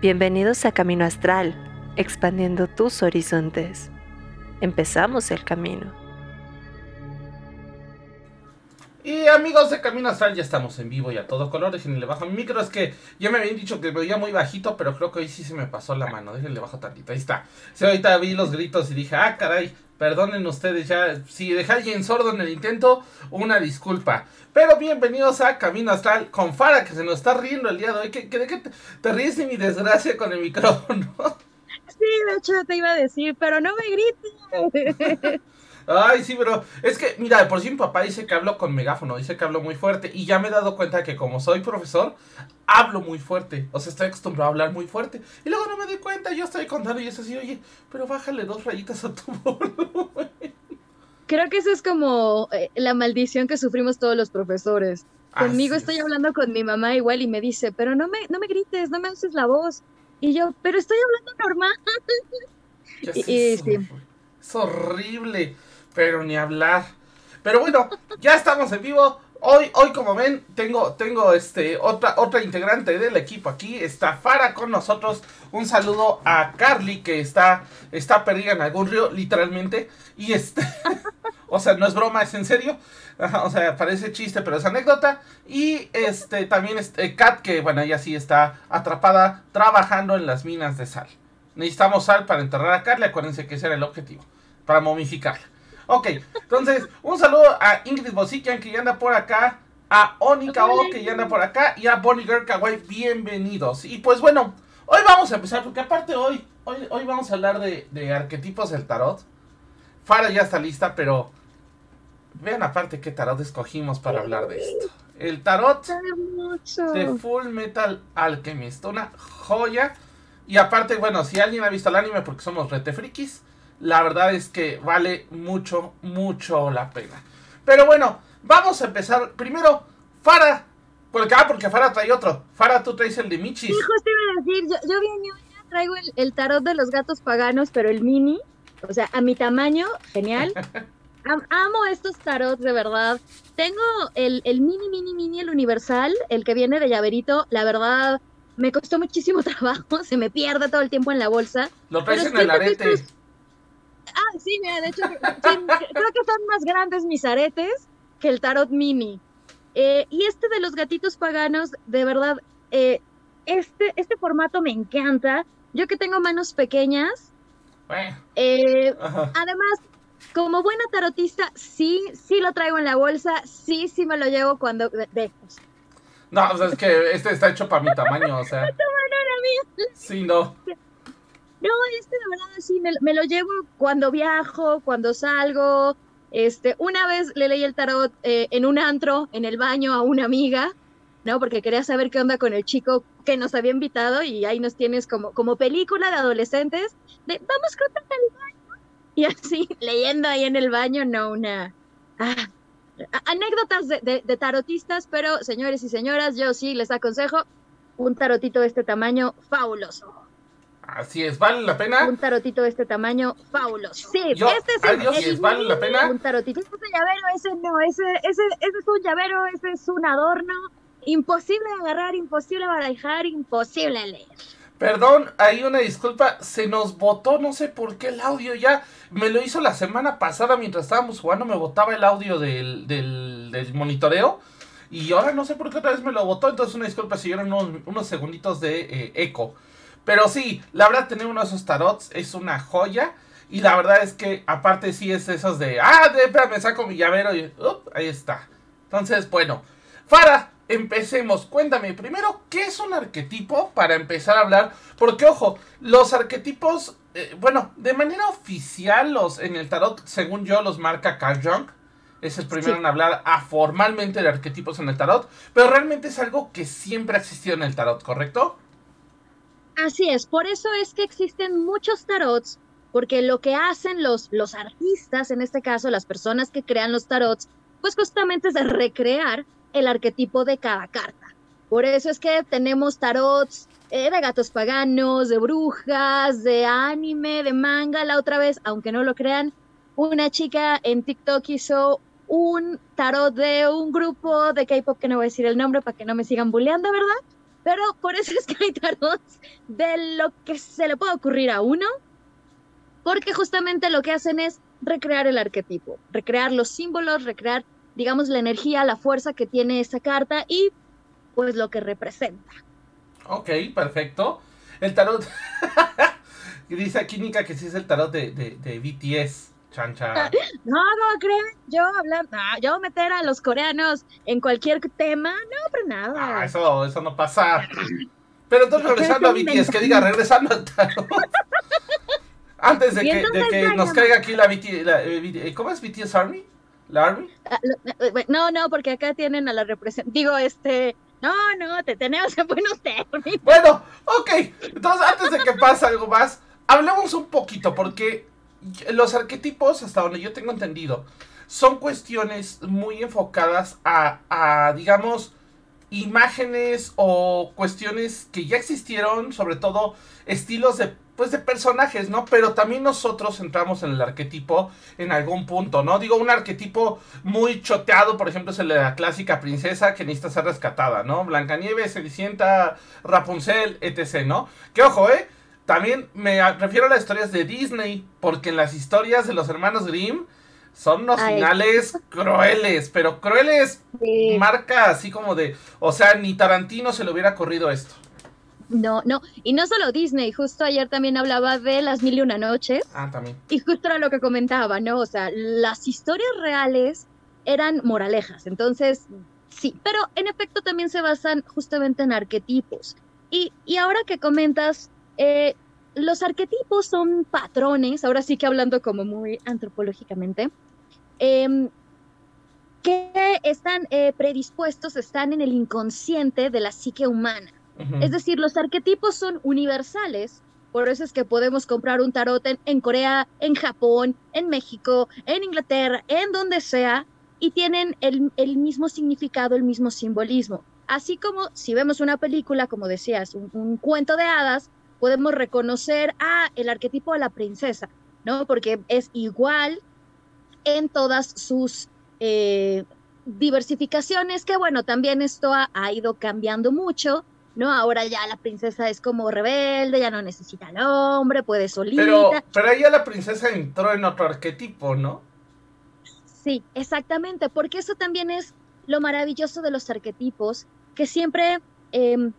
Bienvenidos a Camino Astral, expandiendo tus horizontes. Empezamos el camino. Y amigos de Camino Astral, ya estamos en vivo y a todo color. Déjenle bajo mi micro. Es que ya me habían dicho que me veía muy bajito, pero creo que hoy sí se me pasó la mano. Déjenle bajo tantito. Ahí está. Sí, ahorita vi los gritos y dije, ah, caray, perdonen ustedes ya. Si dejé a alguien sordo en el intento, una disculpa. Pero bienvenidos a Camino Astral con Fara, que se nos está riendo el día de hoy. ¿Qué, qué, de qué te, te ríes de mi desgracia con el micrófono? Sí, de hecho te iba a decir, pero no me grites. Ay, sí, pero es que, mira, por si mi papá dice que hablo con megáfono, dice que hablo muy fuerte. Y ya me he dado cuenta que como soy profesor, hablo muy fuerte. O sea, estoy acostumbrado a hablar muy fuerte. Y luego no me doy cuenta, yo estoy contando y es así, oye, pero bájale dos rayitas a tu volumen. Creo que eso es como eh, la maldición que sufrimos todos los profesores. Conmigo estoy es. hablando con mi mamá igual y me dice, pero no me, no me grites, no me uses la voz. Y yo, pero estoy hablando normal. Y- sí. es horrible, pero ni hablar. Pero bueno, ya estamos en vivo. Hoy, hoy como ven, tengo, tengo este otra, otra integrante del equipo aquí. Está Fara con nosotros. Un saludo a Carly, que está, está perdida en algún río, literalmente. Y este. o sea, no es broma, es en serio. O sea, parece chiste, pero es anécdota. Y este también este, Kat, que bueno, ella sí está atrapada trabajando en las minas de sal. Necesitamos sal para enterrar a Carly. Acuérdense que ese era el objetivo. Para momificarla. Ok, entonces, un saludo a Ingrid Bosikian que ya anda por acá. A Onika O que ya anda por acá. Y a Bonnie Girl Kawaii. Bienvenidos. Y pues bueno, hoy vamos a empezar. Porque aparte hoy, hoy, hoy vamos a hablar de, de arquetipos del tarot. Fara ya está lista, pero vean aparte qué tarot escogimos para hablar de esto. El tarot de Full Metal Alchemist. Una joya. Y aparte, bueno, si alguien ha visto el anime porque somos rete frikis, la verdad es que vale mucho, mucho la pena. Pero bueno, vamos a empezar. Primero, Fara. Porque, ah, porque Fara trae otro. Fara, tú traes el de Michis. Sí, justo iba a decir, yo, yo bien traigo el, el tarot de los gatos paganos, pero el mini, o sea, a mi tamaño, genial. Am- amo estos tarots, de verdad. Tengo el, el mini, mini, mini, el universal, el que viene de llaverito, la verdad, me costó muchísimo trabajo, se me pierde todo el tiempo en la bolsa. Lo traes en el arete. estos- Ah, sí, mira, de hecho, sí, creo que son más grandes mis aretes que el tarot mini. Eh, y este de los gatitos paganos, de verdad, eh, este, este formato me encanta. Yo que tengo manos pequeñas, Bueno, eh, además, como buena tarotista, sí, sí lo traigo en la bolsa, sí, sí me lo llevo cuando... De, de- No, o sea, es que este está hecho para mi tamaño, o sea. Sí, no. No, este de verdad sí, me, lo llevo cuando viajo, cuando salgo. Este, una vez le leí el tarot eh, en un antro, en el baño, a una amiga, ¿no? Porque quería saber qué onda con el chico que nos había invitado y ahí nos tienes como, como película de adolescentes, de vamos juntas al baño. Y así, leyendo ahí en el baño, no, una... ah, anécdotas de, de- de tarotistas, pero señores y señoras, yo sí les aconsejo un tarotito de este tamaño fabuloso. Así es, ¿vale la pena? Un tarotito de este tamaño, fabuloso. Sí, Yo, este es el, adiós, el- ¿vale la pena? un tarotito. Ese llavero, ese no, ese, ese, ese es un llavero, ese es un adorno. Imposible de agarrar, imposible de barajar, imposible de leer. Perdón, hay una disculpa, se nos botó, no sé por qué el audio ya. Me lo hizo la semana pasada mientras estábamos jugando, me botaba el audio del, del, del monitoreo. Y ahora no sé por qué otra vez me lo botó, entonces una disculpa si eran unos, unos segunditos de eh, eco. Pero sí, la verdad tener uno de esos tarots es una joya. Y la verdad es que aparte sí es esos de, ah, de, espérame, saco mi llavero y, up, ahí está. Entonces, bueno, Fara, empecemos. Cuéntame primero, ¿qué es un arquetipo para empezar a hablar? Porque, ojo, los arquetipos, eh, bueno, de manera oficial, los en el tarot, según yo, los marca Carl Jung. Es el primero Sí. en hablar ah, formalmente de arquetipos en el tarot. Pero realmente es algo que siempre ha existido en el tarot, ¿correcto? Así es, por eso es que existen muchos tarots, porque lo que hacen los, los artistas, en este caso las personas que crean los tarots, pues justamente es de recrear el arquetipo de cada carta. Por eso es que tenemos tarots eh, de gatos paganos, de brujas, de anime, de manga. La otra vez, aunque no lo crean, una chica en TikTok hizo un tarot de un grupo de K-pop que no voy a decir el nombre para que no me sigan bulleando, ¿verdad? Pero por eso es que hay tarots de lo que se le puede ocurrir a uno, porque justamente lo que hacen es recrear el arquetipo, recrear los símbolos, recrear, digamos, la energía, la fuerza que tiene esa carta y pues lo que representa. Ok, perfecto. El tarot. Dice aquí que sí es el tarot de, BTS. Chan, chan. No, no creen, yo hablar, yo meter a los coreanos en cualquier tema, no, pero nada. Ah, eso, eso no pasa. Pero entonces regresando a BTS, que diga, regresando al tarot. Antes de que, de que nos caiga aquí la BTS, la, eh, ¿cómo es BTS Army? ¿La Army? Ah, eh, no, no, porque acá tienen a la representación, digo, este, no, no, te tenemos en buenos términos. Bueno, ok. Entonces, antes de que pase algo más, hablemos un poquito, porque los arquetipos, hasta donde yo tengo entendido, son cuestiones muy enfocadas a, a digamos, imágenes o cuestiones que ya existieron, sobre todo estilos de pues de personajes, ¿no? Pero también nosotros entramos en el arquetipo en algún punto, ¿no? Digo, un arquetipo muy choteado, por ejemplo, es el de la clásica princesa que necesita ser rescatada, ¿no? Blancanieves, Cenicienta, Rapunzel, etc., ¿no? Que ojo, ¿eh? También me refiero a las historias de Disney, porque en las historias de los hermanos Grimm son unos finales crueles, pero crueles marca así como de, o sea, ni Tarantino se le hubiera corrido esto. No, no, y no solo Disney, justo ayer también hablaba de las mil y una noches. Ah, también. Y justo era lo que comentaba, ¿no? O sea, las historias reales eran moralejas, entonces sí, pero en efecto también se basan justamente en arquetipos. Y, y ahora que comentas, eh, los arquetipos son patrones, ahora sí que hablando como muy antropológicamente, em, que están eh, predispuestos, están en el inconsciente de la psique humana. Es decir, los arquetipos son universales, por eso es que podemos comprar un tarot en, Corea, en Japón, en México, en Inglaterra, en donde sea, y tienen el, mismo significado, el mismo simbolismo. Así como si vemos una película, como decías, un, cuento de hadas, podemos reconocer a el arquetipo de la princesa, ¿no? Porque es igual en todas sus eh, diversificaciones, que bueno, también esto ha ido cambiando mucho ¿no? Ahora ya la princesa es como rebelde, ya no necesita al hombre, puede solita. Pero, pero ahí ya la princesa entró en otro arquetipo, ¿no? Sí, exactamente, porque eso también es lo maravilloso de los arquetipos, que siempre, em,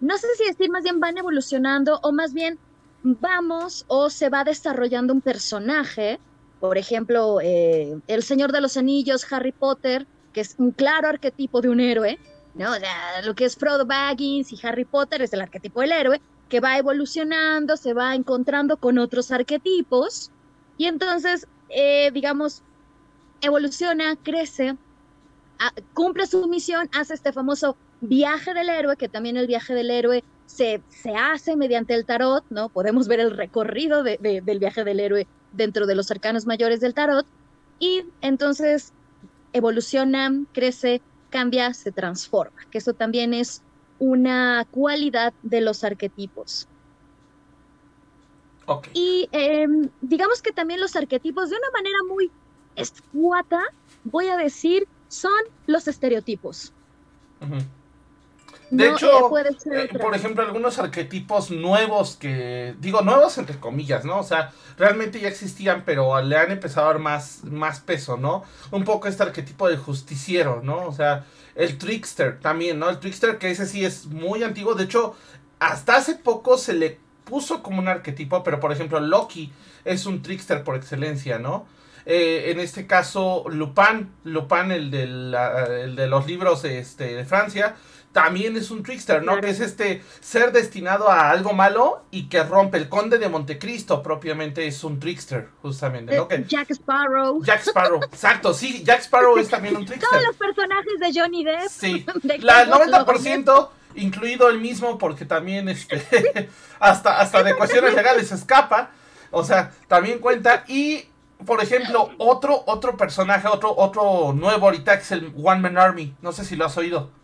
no sé si decir más bien van evolucionando o más bien vamos o se va desarrollando un personaje, por ejemplo, eh, El Señor de los Anillos, Harry Potter, que es un claro arquetipo de un héroe, ¿no? O sea, lo que es Frodo Baggins y Harry Potter es el arquetipo del héroe que va evolucionando, se va encontrando con otros arquetipos y entonces, eh, digamos, evoluciona, crece, cumple su misión, hace este famoso viaje del héroe, que también el viaje del héroe se, se hace mediante el tarot, ¿no? Podemos ver el recorrido del viaje del héroe dentro de los arcanos mayores del tarot y entonces evoluciona, crece, cambia, se transforma, que eso también es una cualidad de los arquetipos. Y em, digamos que también los arquetipos, de una manera muy escuata, voy a decir, son los estereotipos. De hecho, eh, por ejemplo, algunos arquetipos nuevos que, digo, nuevos entre comillas, ¿no? O sea, realmente ya existían, pero le han empezado a dar más, más peso, ¿no? Un poco este arquetipo de justiciero, ¿no? O sea, el trickster también, ¿no? El trickster que ese sí es muy antiguo, de hecho, hasta hace poco se le puso como un arquetipo, pero por ejemplo, Loki es un trickster por excelencia, ¿no? Eh, en este caso, Lupin, Lupin, el, el de los libros este, de Francia, también es un trickster, ¿no? Que es este ser destinado a algo malo y que rompe. El conde de Montecristo propiamente es un trickster, justamente, ¿no? Eh, Jack Sparrow. Jack Sparrow, exacto, sí, Jack Sparrow es también un trickster. Todos los personajes de Johnny Depp. Sí, la, el 90%, incluido el mismo, porque también este, hasta, hasta de cuestiones legales escapa. O sea, también cuenta. Y, por ejemplo, otro, otro personaje, otro, otro nuevo ahorita que es el One Man Army. No sé si lo has oído.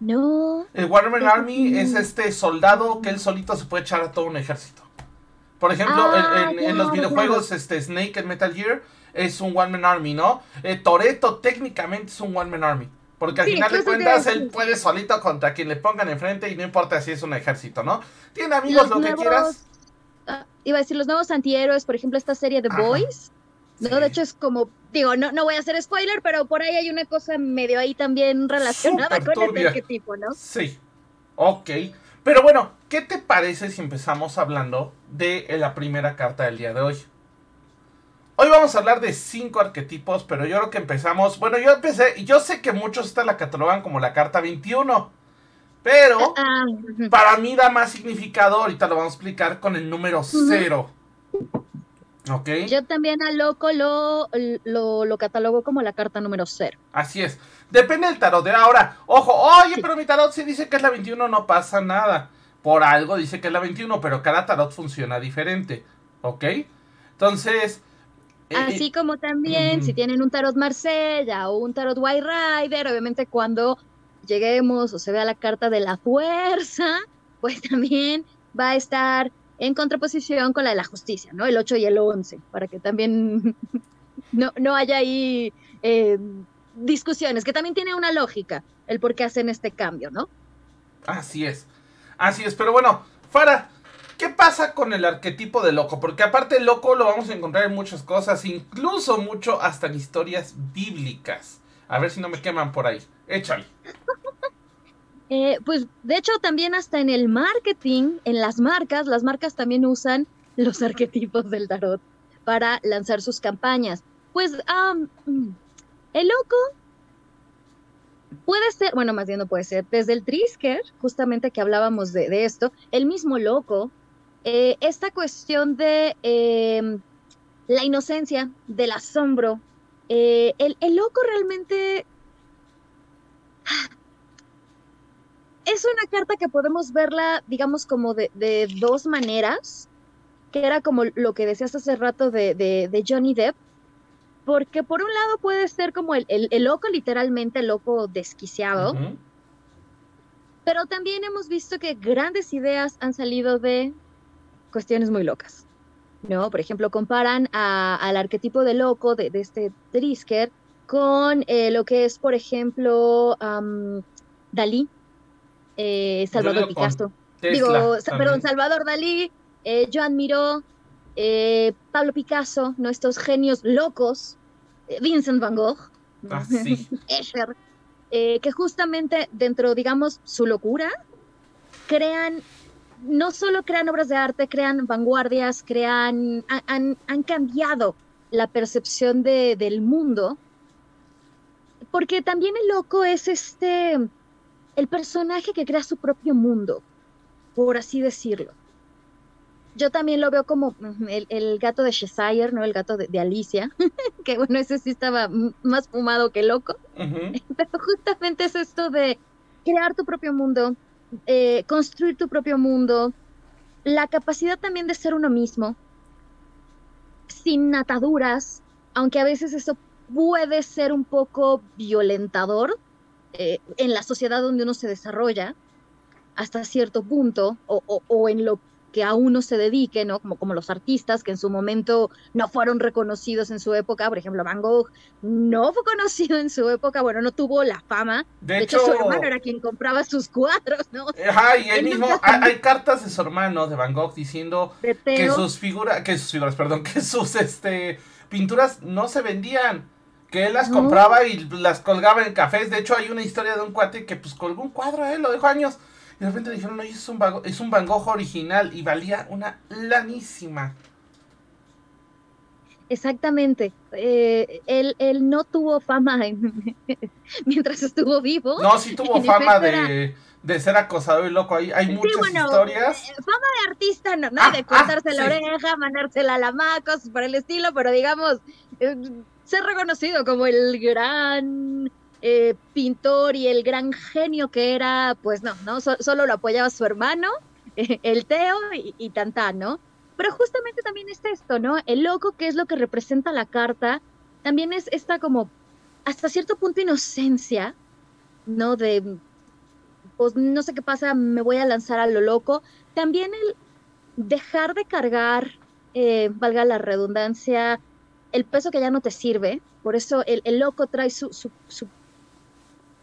No. El Waterman Army es este soldado que él solito se puede echar a todo un ejército. Por ejemplo, ah, en, los videojuegos, este Snake en Metal Gear es un One Man Army, ¿no? Eh, Toreto técnicamente es un One Man Army. Porque al Sí, final de cuentas él puede solito contra quien le pongan enfrente y no importa si es un ejército, ¿no? Tiene amigos, lo que quieras. ah, iba a decir, los nuevos antihéroes, por ejemplo, esta serie Ajá. Boys, ¿no? Sí. De hecho, es como, digo, no, no voy a hacer spoiler, pero por ahí hay una cosa medio ahí también relacionada con turbia. arquetipo, ¿no? Sí. Ok. Pero bueno, ¿qué te parece si empezamos hablando de la primera carta del día de hoy? Hoy vamos a hablar de cinco arquetipos, pero yo creo que empezamos. Bueno, yo empecé. Yo sé que muchos esta la catalogan como la carta 21. Pero Ah, ujú. para mí da más significado. Ahorita lo vamos a explicar con el número 0. ¿Ok? Yo también a Loco lo, lo, lo catalogo como la carta número cero. Así es. Depende del tarot de ahora. Ojo, oye, Sí. pero mi tarot sí dice que es la 21, no pasa nada. Por algo dice que es la 21, pero cada tarot funciona diferente. ¿Ok? Entonces... eh, Así como también, si tienen un tarot Marsella o un tarot White Rider, obviamente cuando lleguemos o se vea la carta de la fuerza, pues también va a estar en contraposición con la de la justicia, ¿no? El 8 y el 11, para que también no, no haya ahí eh, discusiones, que también tiene una lógica el por qué hacen este cambio, ¿no? Así es. Así es. Pero bueno, Fara, ¿qué pasa con el arquetipo de loco? Porque aparte loco lo vamos a encontrar en muchas cosas, incluso mucho hasta en historias bíblicas. A ver si no me queman por ahí. Échale. Eh, pues de hecho también hasta en el marketing, en las marcas, las marcas también usan los arquetipos del tarot para lanzar sus campañas. Pues el loco puede ser, bueno, más bien no puede ser, desde el Trisker, justamente que hablábamos de, de esto, el mismo loco, eh, esta cuestión de em, la inocencia, del asombro, eh, el, el loco realmente es una carta que podemos verla, digamos, como de, de dos maneras, que era como lo que decías hace rato de, de- de Johnny Depp, porque por un lado puede ser como el, el- el loco, literalmente el loco desquiciado, pero también hemos visto que grandes ideas han salido de cuestiones muy locas. ¿no? Por ejemplo, comparan a- al arquetipo de loco de, de este Trisker con eh, lo que es, por ejemplo, am, Dalí, eh, Salvador Picasso. Tesla Digo, sa- perdón, Salvador Dalí, eh, Joan Miró, eh, Pablo Picasso, ¿no? Estos genios locos, eh, Vincent Van Gogh. Ah, sí. Escher, que justamente dentro, digamos, su locura, crean, no solo crean obras de arte, crean vanguardias, crean, han, han- han cambiado la percepción de- del mundo, porque también el loco es este, el personaje que crea su propio mundo, por así decirlo. Yo también lo veo como ujú, el, el gato de Cheshire, ¿no? El gato de, de Alicia, que bueno, ese sí estaba mm, más fumado que loco. Ujú. Pero justamente es esto de crear tu propio mundo, eh, construir tu propio mundo, la capacidad también de ser uno mismo, sin ataduras, aunque a veces eso puede ser un poco violentador eh, en la sociedad donde uno se desarrolla hasta cierto punto, o, o- o en lo que a uno se dedique, ¿no? Como, como los artistas que en su momento no fueron reconocidos en su época, por ejemplo, Van Gogh no fue conocido en su época, bueno, no tuvo la fama. De, De, hecho, hecho, su hermano era quien compraba sus cuadros, ¿no? Ajá, y él mismo, hay, hay cartas de su hermano, de Van Gogh, diciendo que sus figuras, que sus figuras, perdón, que sus este pinturas no se vendían, que él las No. compraba y las colgaba en cafés. De hecho, hay una historia de un cuate que pues colgó un cuadro, él lo dejó años. Y de repente le dijeron, oye, es un, Van es un Van Gogh original y valía una lanísima. Exactamente. Eh, él, él no tuvo fama en- mientras estuvo vivo. No, sí tuvo fama de, de ser acosador y loco. Hay, hay Sí, muchas bueno, historias. eh, fama de artista, no, ¿no? Ah, de ah, cortarse la sí. oreja, mandársela a la ma, cosas por el estilo, pero digamos, eh, ser reconocido como el gran eh, pintor y el gran genio que era, pues no, ¿no? So- solo lo apoyaba su hermano, el Teo y, y ¿no? Pero justamente también es esto, ¿no? El loco, que es lo que representa la carta, también es esta como, hasta cierto punto, inocencia, ¿no? De, pues no sé qué pasa, me voy a lanzar a lo loco. También el dejar de cargar, eh, valga la redundancia, el peso que ya no te sirve. Por eso el, el loco trae su, su, su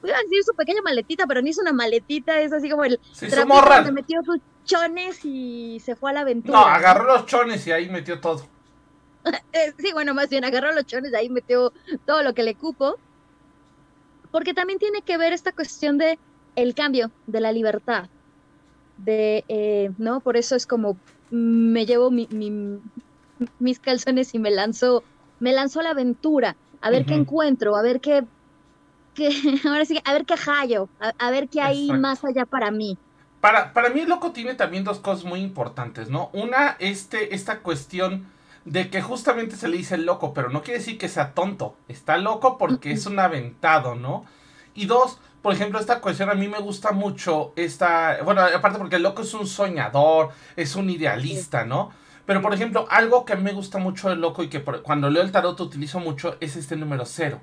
iba a decir su pequeña maletita, pero ni es una maletita, es así como el Sí, trapito metió sus chones y se fue a la aventura. No, agarró los chones y ahí metió todo. Eh, sí, bueno, más bien agarró los chones, ahí metió todo lo que le cupo. Porque también tiene que ver esta cuestión de el cambio, de la libertad. De, eh, ¿no? Por eso es como mm, me llevo mi- mi- mis calzones y me lanzo, me lanzo a la aventura, a ver qué encuentro, a ver qué, qué ahora sí, a ver qué hallo, a, a ver qué hay Exacto. más allá para mí. Para, para mí el loco tiene también dos cosas muy importantes, ¿no? Una, este, esta cuestión de que justamente se le dice loco, pero no quiere decir que sea tonto. Está loco porque es un aventado, ¿no? Y dos, por ejemplo, esta cuestión a mí me gusta mucho, esta, bueno, aparte porque el loco es un soñador, es un idealista, ¿no? Pero, por ejemplo, algo que a mí me gusta mucho del loco y que cuando leo el tarot utilizo mucho es este número cero.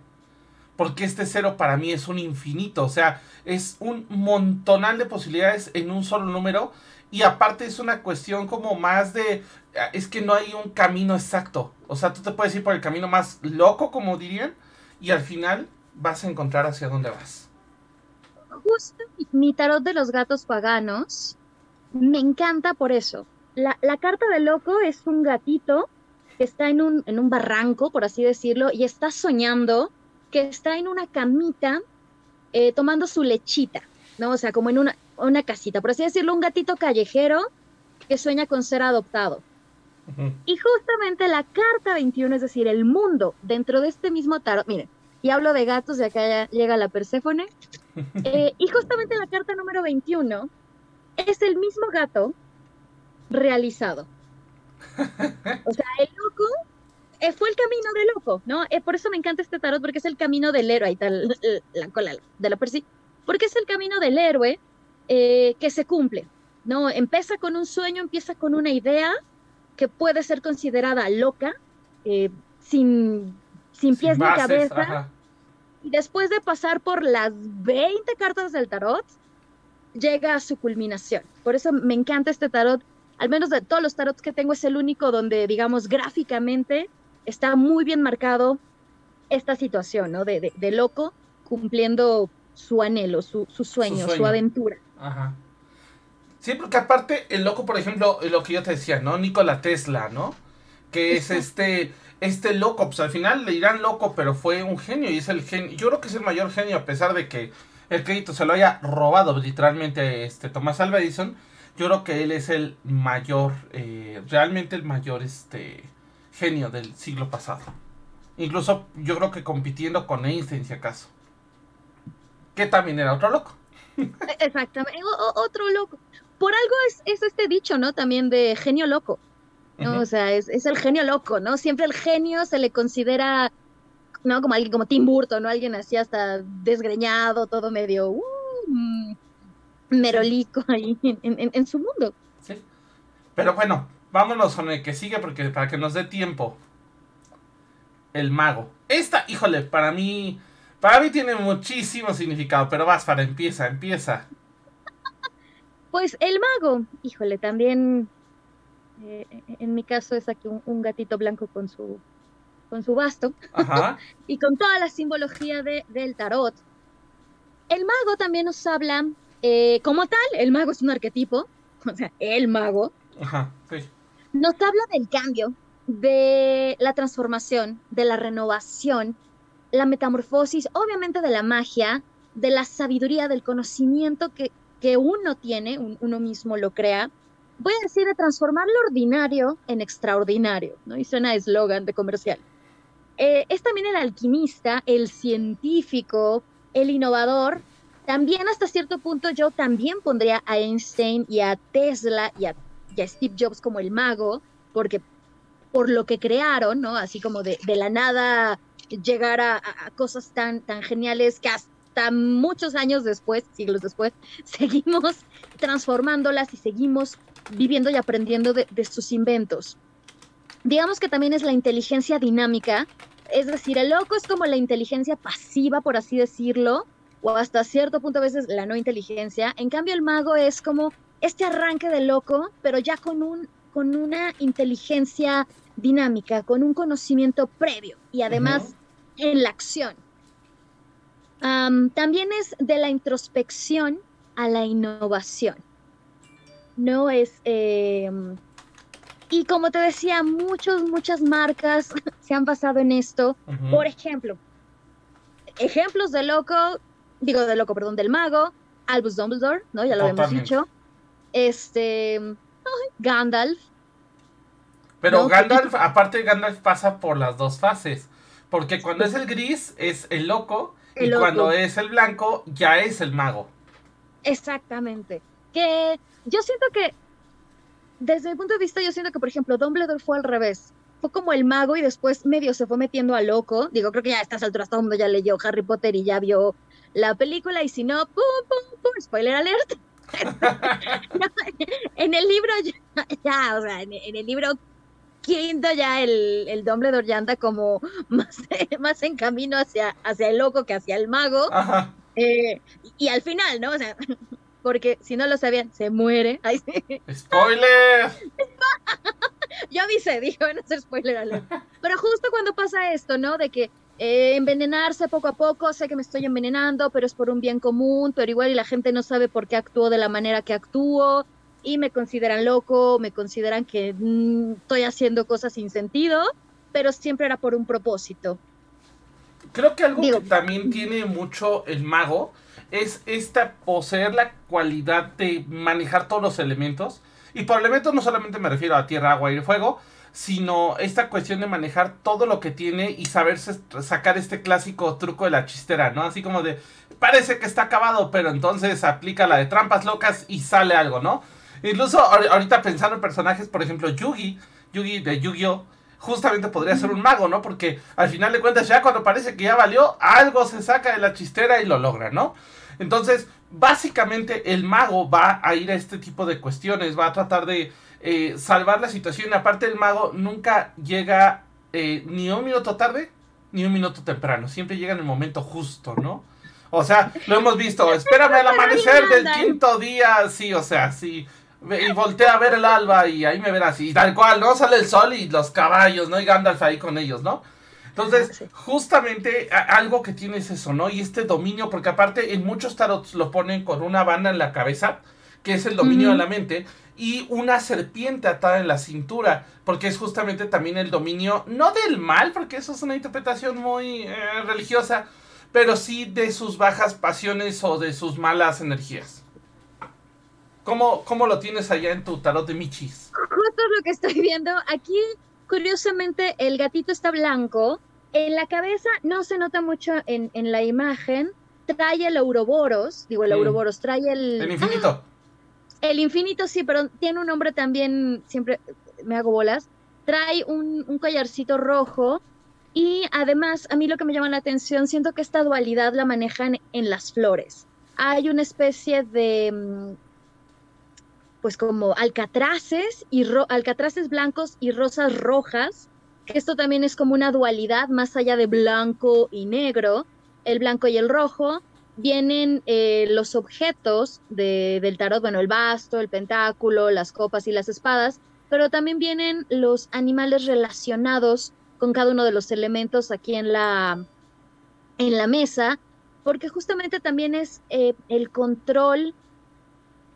Porque este cero para mí es un infinito, o sea, es un montonal de posibilidades en un solo número. Y aparte es una cuestión como más de... ah, Es que no hay un camino exacto. O sea, tú te puedes ir por el camino más loco, como dirían, y al final vas a encontrar hacia dónde vas. Justo mi tarot de los gatos paganos me encanta por eso. La, la carta de loco es un gatito que está en un, en un barranco, por así decirlo, y está soñando que está en una camita eh, tomando su lechita, ¿no? O sea, como en una, una casita, por así decirlo, un gatito callejero que sueña con ser adoptado. Y justamente la carta 21, es decir, el mundo dentro de este mismo tarot, miren, y hablo de gatos, y acá ya llega la Perséfone, eh, y justamente la carta número 21 es el mismo gato realizado. O sea, el loco eh, fue el camino del loco, ¿no? Eh, por eso me encanta este tarot, porque es el camino del héroe, ahí está la cola de la Percy, porque es el camino del héroe eh, que se cumple, ¿no? Empieza con un sueño, empieza con una idea que puede ser considerada loca, eh, sin, sin pies Sin ni cabeza, ajá. y después de pasar por las 20 cartas del tarot, llega a su culminación. Por eso me encanta este tarot. Al menos de todos los tarots que tengo, es el único donde, digamos, gráficamente está muy bien marcado esta situación, ¿no? De, de- de loco cumpliendo su anhelo, su, su sueño, su, sueño. aventura. Ajá. Sí, porque aparte, el loco, por ejemplo, lo que yo te decía, ¿no? Nikola Tesla, ¿no? Que es este, este loco, pues al final le dirán loco, pero fue un genio y es el genio. Yo creo que es el mayor genio, a pesar de que el crédito se lo haya robado literalmente este Thomas Alva Edison. Yo creo que él es el mayor, eh, realmente el mayor este genio del siglo pasado. Incluso yo creo que compitiendo con Einstein, si acaso. Que también era otro loco. Exactamente. O- otro loco. Por algo es, es este dicho, ¿no? También de genio loco. O sea, es, es el genio loco, ¿no? Siempre el genio se le considera, ¿no? Como alguien como Tim Burton, ¿no? Alguien así hasta desgreñado, todo medio uh, merolico ahí en, en- en su mundo. Sí. Pero bueno, vámonos con el que sigue porque para que nos dé tiempo. El mago. Esta, híjole, para mí. Para mí tiene muchísimo significado. Pero vas, para empieza, empieza. Pues el mago, híjole, también eh, en mi caso es aquí un, un gatito blanco con su, con su basto. Ajá. y con toda la simbología de, del tarot. El mago también nos habla, eh, como tal, el mago es un arquetipo, o sea, el mago, Ajá. Sí. nos habla del cambio, de la transformación, de la renovación, la metamorfosis, obviamente de la magia, de la sabiduría, del conocimiento que, que uno tiene, un- uno mismo lo crea. Voy a decir de transformar lo ordinario en extraordinario, ¿no? Y suena a eslogan de comercial. Eh, es también el alquimista, el científico, el innovador. También hasta cierto punto yo también pondría a Einstein y a Tesla y a, Steve Jobs como el mago, porque por lo que crearon, ¿no? Así como de, de la nada llegar a, a- a cosas tan, tan geniales que hasta muchos años después, siglos después, seguimos transformándolas y seguimos viviendo y aprendiendo de, de sus inventos. Digamos que también es la inteligencia dinámica, es decir, el loco es como la inteligencia pasiva, por así decirlo, o hasta cierto punto a veces la no inteligencia. En cambio, el mago es como este arranque de loco, pero ya con, un, con una inteligencia dinámica, con un conocimiento previo y además en la acción. también es de la introspección a la innovación. No es... Em, y como te decía, muchas, muchas marcas se han basado en esto. Por ejemplo, ejemplos de loco, digo de loco, perdón, del mago, Albus Dumbledore, ¿no? Ya lo hemos dicho. Este, Gandalf. Pero Gandalf, aparte Gandalf pasa por las dos fases. Porque cuando es el gris es el loco y cuando es el blanco ya es el mago. Exactamente. Que yo siento que, desde mi punto de vista, yo siento que, por ejemplo, Dumbledore fue al revés. Fue como el mago y después medio se fue metiendo a loco. Digo, creo que ya a estas alturas todo el mundo ya leyó Harry Potter y ya vio la película y si no, pum, pum, pum, spoiler alert. en el libro ya, o sea, en, el libro quinto ya el, el Dumbledore ya anda como más, más en camino hacia, hacia el loco que hacia el mago. Eh, y, al final, ¿no? O sea, porque si no lo sabían, se muere. ¡Spoiler! Yo avisé, dijo, no ser spoiler alert. Pero justo cuando pasa esto, ¿no? De que eh, envenenarse poco a poco, sé que me estoy envenenando, pero es por un bien común, pero igual y la gente no sabe por qué actúo de la manera que actúo y me consideran loco, me consideran que mm, estoy haciendo cosas sin sentido, pero siempre era por un propósito. Creo que algo que también tiene mucho el mago es esta poseer la cualidad de manejar todos los elementos. Y por elementos no solamente me refiero a tierra, agua, y fuego, sino esta cuestión de manejar todo lo que tiene y saberse sacar este clásico truco de la chistera, ¿no? Así como de, parece que está acabado, pero entonces aplica la de trampas locas y sale algo, ¿no? Incluso ahorita pensando en personajes, por ejemplo, Yugi, Yugi de Yu-Gi-Oh! Justamente podría ser un mago, ¿no? Porque al final de cuentas ya cuando parece que ya valió, algo se saca de la chistera y lo logra, ¿no? Entonces, básicamente el mago va a ir a este tipo de cuestiones, va a tratar de eh, salvar la situación. Aparte el mago nunca llega eh, ni un minuto tarde ni un minuto temprano. Siempre llega en el momento justo, ¿no? O sea, lo hemos visto. Espérame al amanecer del quinto día. Sí, o sea, sí. Y voltea a ver el alba y ahí me verás. Y tal cual, ¿no? Sale el sol y los caballos, ¿no? Y Gandalf ahí con ellos, ¿no? Entonces, justamente algo que tiene es eso, ¿no? Y este dominio, porque aparte en muchos tarots lo ponen con una banda en la cabeza, que es el dominio de la mente, y una serpiente atada en la cintura, porque es justamente también el dominio, no del mal, porque eso es una interpretación muy eh, religiosa, pero sí de sus bajas pasiones o de sus malas energías. ¿Cómo, cómo lo tienes allá en tu tarot de Michis? Justo lo que estoy viendo. Aquí, curiosamente, el gatito está blanco. En la cabeza no se nota mucho en, la imagen. Trae el Ouroboros, digo el Ouroboros, trae el... El infinito. El infinito sí, pero tiene un nombre también, siempre me hago bolas. Trae un, collarcito rojo y además a mí lo que me llama la atención, siento que esta dualidad la manejan en las flores. Hay una especie de, mm, pues como alcatraces y alcatraces blancos y rosas rojas, esto también es como una dualidad más allá de blanco y negro, el blanco y el rojo, vienen eh, los objetos del tarot, bueno, el basto, el pentáculo, las copas y las espadas, pero también vienen los animales relacionados con cada uno de los elementos aquí en la, en la mesa, porque justamente también es eh, el control,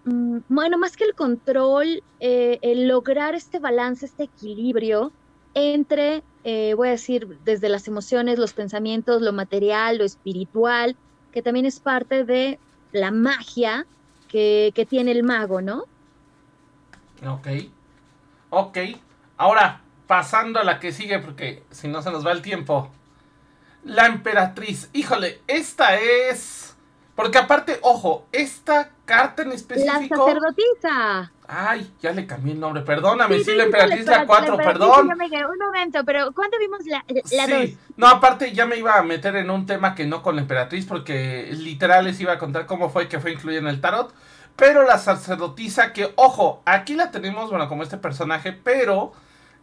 mm, bueno, más que el control, eh, el lograr este balance, este equilibrio entre, voy a decir, desde las emociones, los pensamientos, lo material, lo espiritual, que también es parte de la magia que, tiene el mago, ¿no? Ok. Ok. Ahora, pasando a la que sigue, porque si no se nos va el tiempo. La emperatriz. Híjole, esta es. Porque aparte, ojo, esta carta en específico. La sacerdotisa. Ay, ya le cambié el nombre, perdóname, sí, la emperatriz la 4, perdón. un momento, pero ¿cuándo vimos la 2? Sí, no, aparte ya me iba a meter en un tema que no con la emperatriz, porque literal les iba a contar cómo fue que fue incluida en el tarot. Pero la sacerdotisa, que ojo, aquí la tenemos, bueno, como este personaje, pero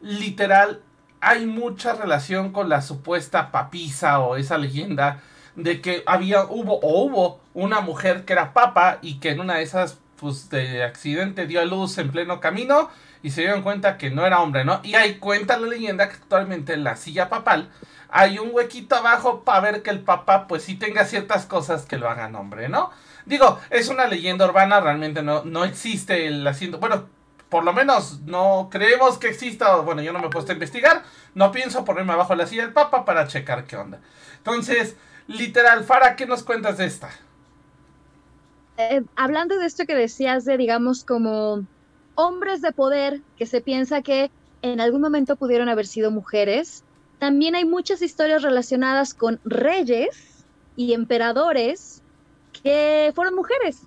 literal hay mucha relación con la supuesta papisa o esa leyenda de que había, hubo o hubo una mujer que era papa y que en una de esas pues de accidente dio a luz en pleno camino y se dieron cuenta que no era hombre, ¿no? Y ahí cuenta la leyenda que actualmente en la silla papal hay un huequito abajo para ver que el papá pues sí tenga ciertas cosas que lo hagan hombre, ¿no? Digo, es una leyenda urbana, realmente no, no existe el asiento. Bueno, por lo menos no creemos que exista. Bueno, yo no me he puesto a investigar. No pienso ponerme abajo de la silla del papa para checar qué onda. Entonces, literal, Fara, ¿qué nos cuentas de esta? Eh, hablando de esto que decías de, digamos, como hombres de poder que se piensa que en algún momento pudieron haber sido mujeres, también hay muchas historias relacionadas con reyes y emperadores que fueron mujeres.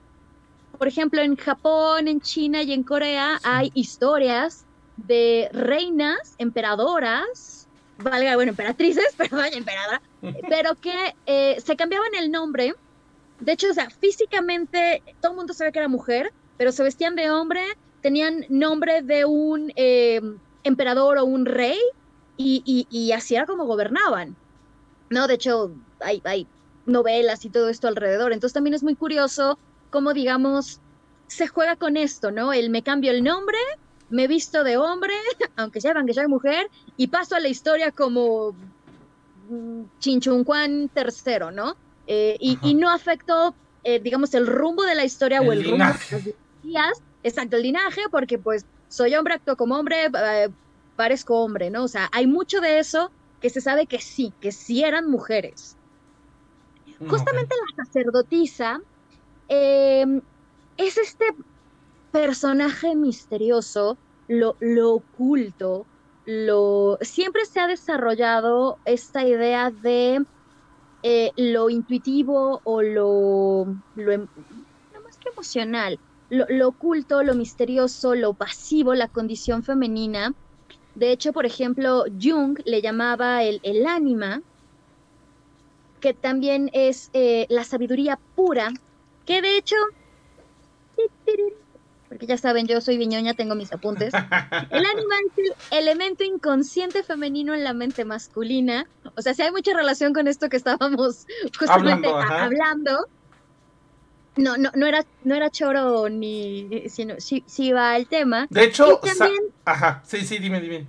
Por ejemplo, en Japón, en China y en Corea hay historias de reinas, emperadoras, valga, bueno, emperatrices, perdón, emperadora, pero que eh, se cambiaban el nombre. De hecho, o sea, físicamente todo el mundo sabía que era mujer, pero se vestían de hombre, tenían nombre de un eh, emperador o un rey, y, y, así era como gobernaban. No, de hecho, hay, hay novelas y todo esto alrededor. Entonces también es muy curioso cómo, digamos, se juega con esto, ¿no? El me cambio el nombre, me visto de hombre, aunque sepan que soy mujer, y paso a la historia como mm, Chinchuncuan tercero, ¿no? Eh, y, no afectó, eh, digamos, el rumbo de la historia o el linaje. rumbo de las exacto, el linaje, porque pues soy hombre, actúo como hombre, eh, parezco hombre, ¿no? O sea, hay mucho de eso que se sabe que sí, que sí eran mujeres. Justamente la sacerdotisa em, es este personaje misterioso, lo, lo oculto, lo siempre se ha desarrollado esta idea de eh, lo intuitivo o lo, lo, em, más que emocional, lo, lo, oculto, lo misterioso, lo pasivo, la condición femenina, de hecho, por ejemplo, Jung le llamaba el, el ánima, que también es eh, la sabiduría pura, que de hecho, porque ya saben, yo soy viñoña, tengo mis apuntes. El ánima es el elemento inconsciente femenino en la mente masculina. O sea, si hay mucha relación con esto que estábamos justamente hablando. No, no, no era, no era choro ni, sino sí, sí va el tema. De hecho, también, ajá, sí, sí, dime, dime.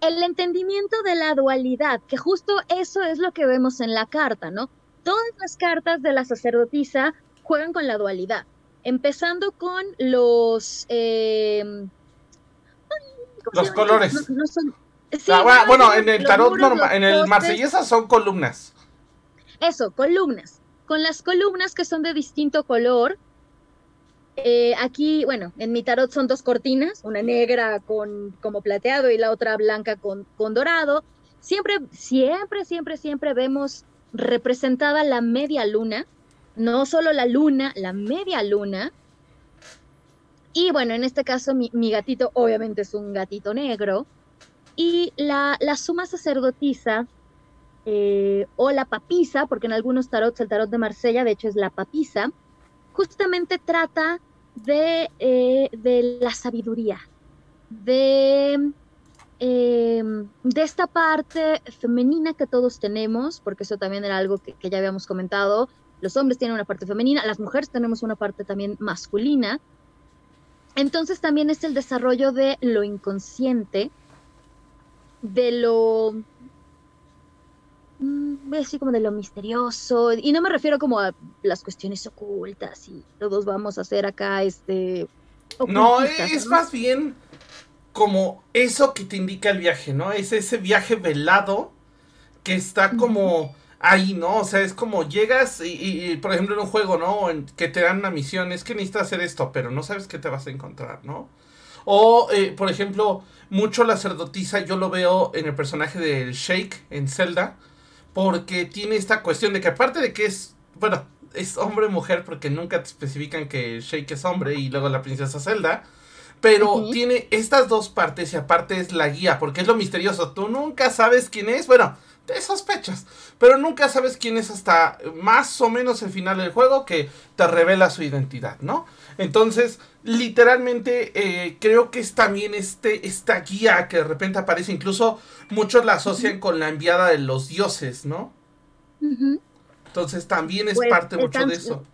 El entendimiento de la dualidad, que justo eso es lo que vemos en la carta, ¿no? Todas las cartas de la sacerdotisa juegan con la dualidad, empezando con los... Eh, los colores. Ah, bueno, en el tarot normal, en el marsellesa son columnas. Eso, columnas con las columnas que son de distinto color. Eh, aquí, bueno, en mi tarot son dos cortinas, una negra con como plateado y la otra blanca con, con dorado. Siempre, siempre, siempre, siempre vemos representada la media luna, no solo la luna, la media luna. Y bueno, en este caso mi, gatito obviamente es un gatito negro. Y la, la suma sacerdotisa eh, o la papisa, porque en algunos tarots, el tarot de Marsella, de hecho, es la papisa, justamente trata de, eh, de la sabiduría, de, em, de esta parte femenina que todos tenemos, porque eso también era algo que ya habíamos comentado, los hombres tienen una parte femenina, las mujeres tenemos una parte también masculina. Entonces también es el desarrollo de lo inconsciente, de lo Mm, así como de lo misterioso, y no me refiero como a las cuestiones ocultas y todos vamos a hacer acá este... No, es más bien como eso que te indica el viaje, ¿no? Es ese viaje velado que está como ahí, ¿no? O sea, es como llegas y, por ejemplo en un juego, ¿no? En que te dan una misión, es que necesitas hacer esto, pero no sabes qué te vas a encontrar, ¿no? O, eh, por ejemplo, mucho la sacerdotisa yo lo veo en el personaje del Shake en Zelda, porque tiene esta cuestión de que aparte de que es, bueno, es hombre o mujer porque nunca te especifican que Shake es hombre y luego la princesa Zelda, pero tiene estas dos partes y aparte es la guía, porque es lo misterioso, tú nunca sabes quién es, bueno, te sospechas, pero nunca sabes quién es hasta más o menos el final del juego que te revela su identidad, ¿no? Entonces, literalmente eh, creo que es también este, esta guía que de repente aparece, incluso muchos la asocian con la enviada de los dioses, ¿no? Entonces también es pues, parte mucho de eso.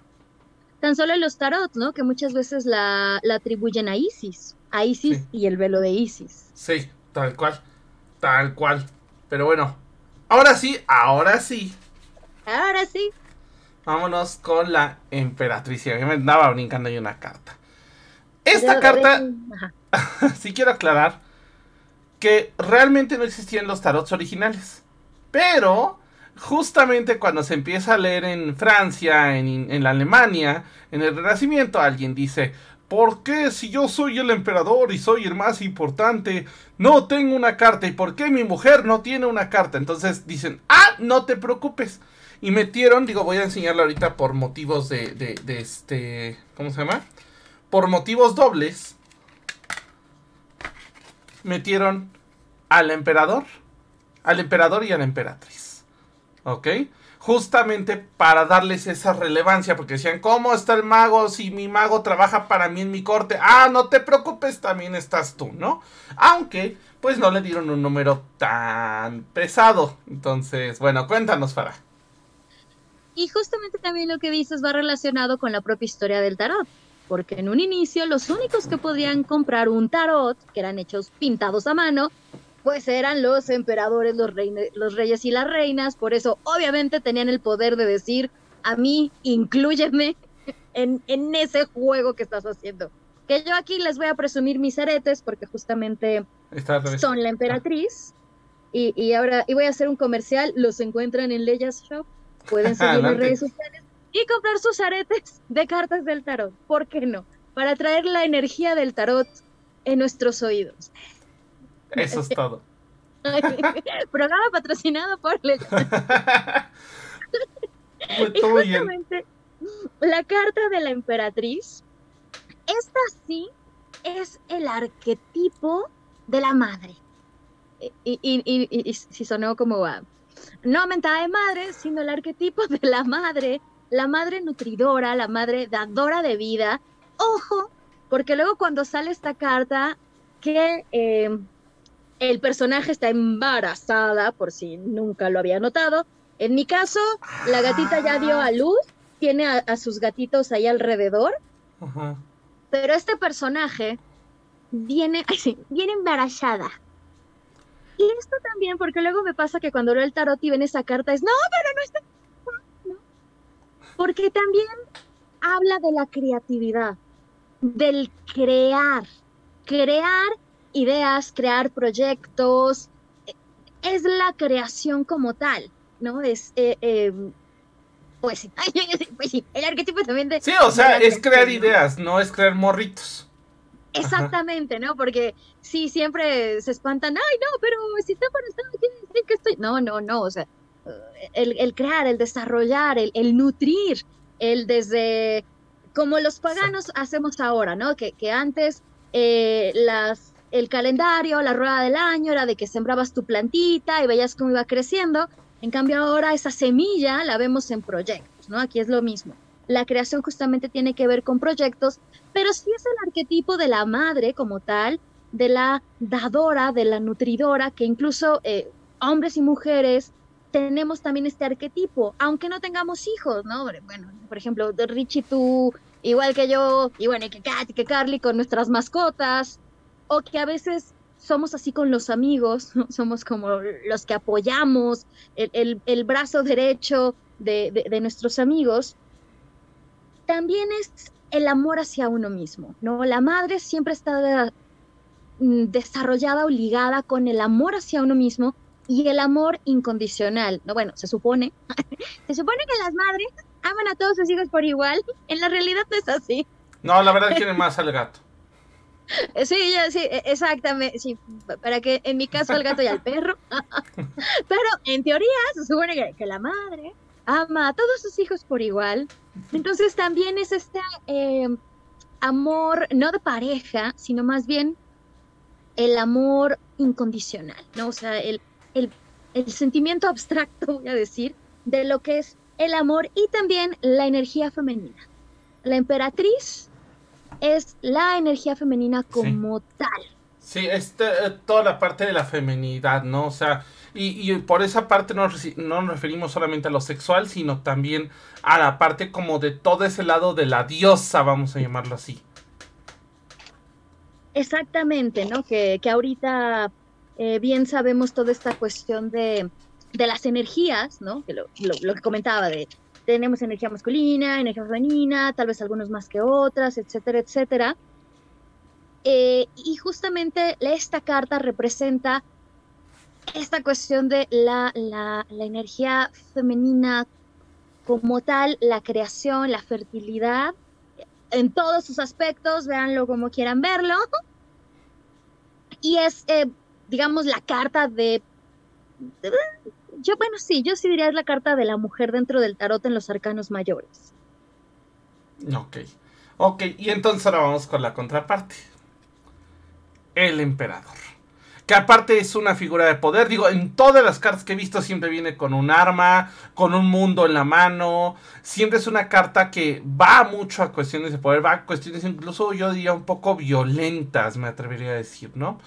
Tan solo en los tarot, ¿no? Que muchas veces la, atribuyen a Isis, a Isis y el velo de Isis. Sí, tal cual, tal cual. Pero bueno, Ahora sí, ahora sí. Ahora sí. Vámonos con la emperatriz. Y a mí me andaba brincando ahí una carta. Esta carta, sí quiero aclarar que realmente no existían los tarots originales. Pero, justamente cuando se empieza a leer en Francia, en, en la Alemania, en el Renacimiento, alguien dice, ¿Por qué si yo soy el emperador y soy el más importante, no tengo una carta? ¿Y por qué mi mujer no tiene una carta? Entonces dicen, ah, no te preocupes. Y metieron, digo, voy a enseñarle ahorita por motivos de, de, de este, ¿cómo se llama? Por motivos dobles. Metieron al emperador, al emperador y a la emperatriz. ¿Ok? Justamente para darles esa relevancia, porque decían, ¿cómo está el mago si mi mago trabaja para mí en mi corte? Ah, no te preocupes, también estás tú, ¿no? Aunque, pues no le dieron un número tan pesado. Entonces, bueno, cuéntanos, Farah. Y justamente también lo que dices va relacionado con la propia historia del tarot, porque en un inicio los únicos que podían comprar un tarot, que eran hechos pintados a mano, pues eran los emperadores, los, los reyes y las reinas, por eso obviamente tenían el poder de decir, a mí, incluyeme en, en ese juego que estás haciendo. Que yo aquí les voy a presumir mis aretes porque justamente son la emperatriz. Y, y, ahora y voy a hacer un comercial, los encuentran en Leyas Shop, pueden seguir en redes sociales y comprar sus aretes de cartas del tarot, ¿por qué no? Para traer la energía del tarot en nuestros oídos. Eso es todo. Programa patrocinado por justamente, la carta de la emperatriz, esta sí es el arquetipo de la madre. Y, y, si sonó como. No aumentada de madre, sino el arquetipo de la madre, la madre nutridora, la madre dadora de vida. Ojo, porque luego cuando sale esta carta, que eh, el personaje está embarazada, por si nunca lo había notado. En mi caso, la gatita ya dio a luz, tiene a, sus gatitos ahí alrededor. Pero este personaje viene, viene embarazada. Y esto también, porque luego me pasa que cuando leo el tarot y ven esa carta es, no, pero no está... Porque también habla de la creatividad, del crear, crear ideas, crear proyectos, es la creación como tal, ¿no? Es, eh, em, pues, pues sí, el arquetipo también de... Sí, o sea, es crear ideas, no es crear morritos. Exactamente, ¿no? Porque sí, siempre se espantan, ay, no, pero si está estado, quiere decir que estoy... No, no, no, o sea, el, crear, el desarrollar, el, el, nutrir, el desde... Como los paganos hacemos ahora, ¿no? Que, que antes eh, las el calendario, la rueda del año, era de que sembrabas tu plantita y veías cómo iba creciendo. En cambio ahora esa semilla la vemos en proyectos, ¿no? Aquí es lo mismo. La creación justamente tiene que ver con proyectos, pero sí es el arquetipo de la madre como tal, de la dadora, de la nutridora, que incluso eh, hombres y mujeres tenemos también este arquetipo, aunque no tengamos hijos, ¿no? Bueno, por ejemplo, Richie, tú, igual que yo, y bueno, que Katy, que Carly, con nuestras mascotas, o que a veces somos así con los amigos, somos como los que apoyamos el, brazo derecho de, nuestros amigos, también es el amor hacia uno mismo, ¿no? La madre siempre está mm, desarrollada o ligada con el amor hacia uno mismo y el amor incondicional, ¿no? Bueno, se supone, se supone que las madres aman a todos sus hijos por igual, en la realidad no es así. No, la verdad quieren más al gato. Sí, ya, sí, e, exactamente. Sí, para que en mi caso al gato y al perro. Pero en teoría se supone que, la madre ama a todos sus hijos por igual. Entonces también es este eh, amor, no de pareja, sino más bien el amor incondicional, ¿no? O sea, el, el, el sentimiento abstracto, voy a decir, de lo que es el amor y también la energía femenina. La emperatriz es la energía femenina como tal. Sí, es eh, toda la parte de la feminidad, ¿no? O sea, y, por esa parte no, no, nos referimos solamente a lo sexual, sino también a la parte como de todo ese lado de la diosa, vamos a llamarlo así. Exactamente, ¿no? Que, que ahorita eh, bien sabemos toda esta cuestión de de las energías, ¿no? Que lo, lo, que comentaba de tenemos energía masculina, energía femenina, tal vez algunos más que otras, etcétera, etcétera. Eh, y justamente esta carta representa esta cuestión de la, la, energía femenina como tal, la creación, la fertilidad, en todos sus aspectos, véanlo como quieran verlo. Y es, eh, digamos, la carta de yo, bueno, sí, yo sí diría es la carta de la mujer dentro del tarot en los arcanos mayores. Ok. Ok, y entonces ahora vamos con la contraparte. El emperador. Que aparte es una figura de poder. Digo, en todas las cartas que he visto siempre viene con un arma, con un mundo en la mano. Siempre es una carta que va mucho a cuestiones de poder, va a cuestiones incluso yo diría un poco violentas, me atrevería a decir, ¿no?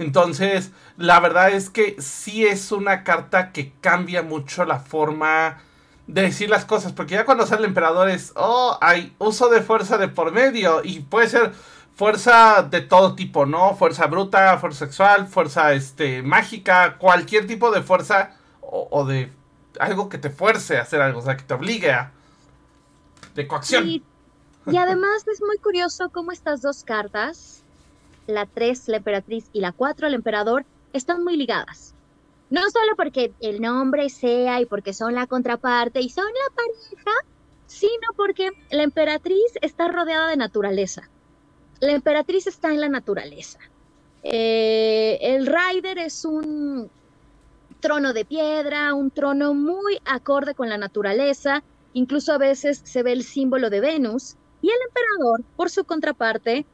Entonces, la verdad es que sí es una carta que cambia mucho la forma de decir las cosas. Porque ya cuando sale el emperador es, oh, hay uso de fuerza de por medio. Y puede ser fuerza de todo tipo, ¿no? Fuerza bruta, fuerza sexual, fuerza este, mágica, cualquier tipo de fuerza o, de algo que te fuerce a hacer algo, o sea, que te obligue a... de coacción. y además es muy curioso cómo estas dos cartas la 3, la emperatriz, y la 4, el emperador, están muy ligadas. No solo porque el nombre sea y porque son la contraparte y son la pareja, sino porque la emperatriz está rodeada de naturaleza. La emperatriz está en la naturaleza. Eh, el rider es un trono de piedra, un trono muy acorde con la naturaleza, incluso a veces se ve el símbolo de Venus, y el emperador, por su contraparte,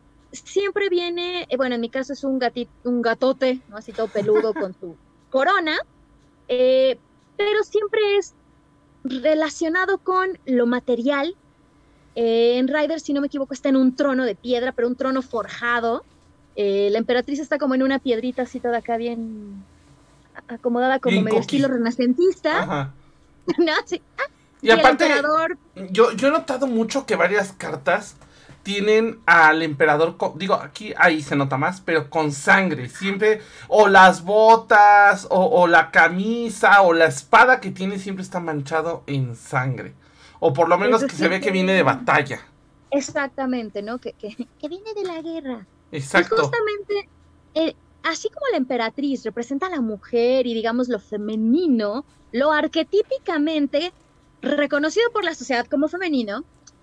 siempre viene, eh, bueno, en mi caso es un, gatito, un gatote, ¿no? Así todo peludo con su corona, eh, pero siempre es relacionado con lo material. Eh, en Rider, si no me equivoco, está en un trono de piedra, pero un trono forjado. la emperatriz está como en una piedrita así toda acá bien acomodada como medio estilo renacentista. Ajá. ¿No? Sí. Ah, y, aparte, yo, yo he notado mucho que varias cartas tienen al emperador, digo, aquí ahí se nota más, pero con sangre, siempre, o las botas, o, la camisa, o la espada que tiene siempre está manchado en sangre, o por lo menos que se ve que viene de batalla. Exactamente, ¿no? Que, que, viene de la guerra. Exacto. Y justamente, eh, así como la emperatriz representa a la mujer y digamos lo femenino, lo arquetípicamente reconocido por la sociedad como femenino,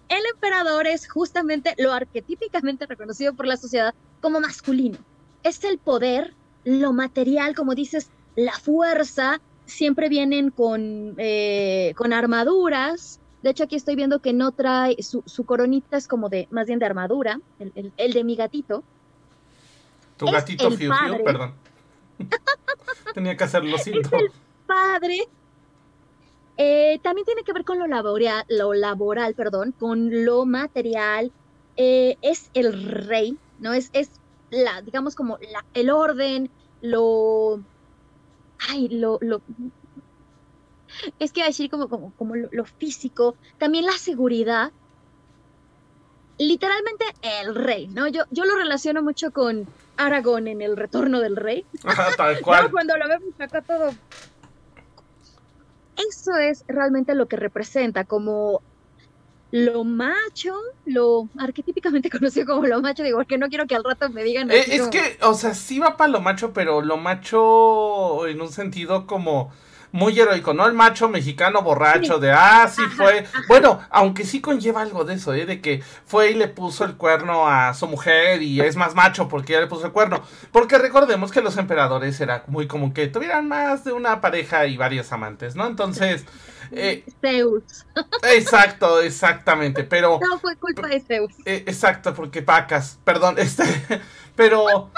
el emperador es justamente lo arquetípicamente reconocido por la sociedad como masculino. Es el poder, lo material, como dices, la fuerza, siempre vienen con, eh, con armaduras. De hecho, aquí estoy viendo que no trae, su, coronita es como de, más bien de armadura, el, de mi gatito. Tu gatito Fiu Fiu, perdón. Tenía que hacerlo, siento. Es el padre eh, también tiene que ver con lo laboral, lo laboral, perdón, con lo material. Eh, es el rey, ¿no? Es, es la, digamos, como la, el orden, lo. Ay, lo. lo es que decir como, como, como lo, físico, también la seguridad. Literalmente el rey, ¿no? Yo, yo lo relaciono mucho con Aragón en el retorno del rey. tal cual. Cuando lo vemos acá todo eso es realmente lo que representa como lo macho, lo arquetípicamente conocido como lo macho, digo, porque no quiero que al rato me digan. Eh, es que, o sea, sí va para lo macho, pero lo macho en un sentido como muy heroico, ¿no? El macho mexicano borracho de, ah, sí fue. Bueno, aunque sí conlleva algo de eso, ¿eh? De que fue y le puso el cuerno a su mujer y es más macho porque ya le puso el cuerno. Porque recordemos que los emperadores era muy común que tuvieran más de una pareja y varios amantes, ¿no? Entonces. Eh, Zeus. Exacto, exactamente, pero... No fue culpa de Zeus. Eh, exacto, porque pacas, perdón, este, pero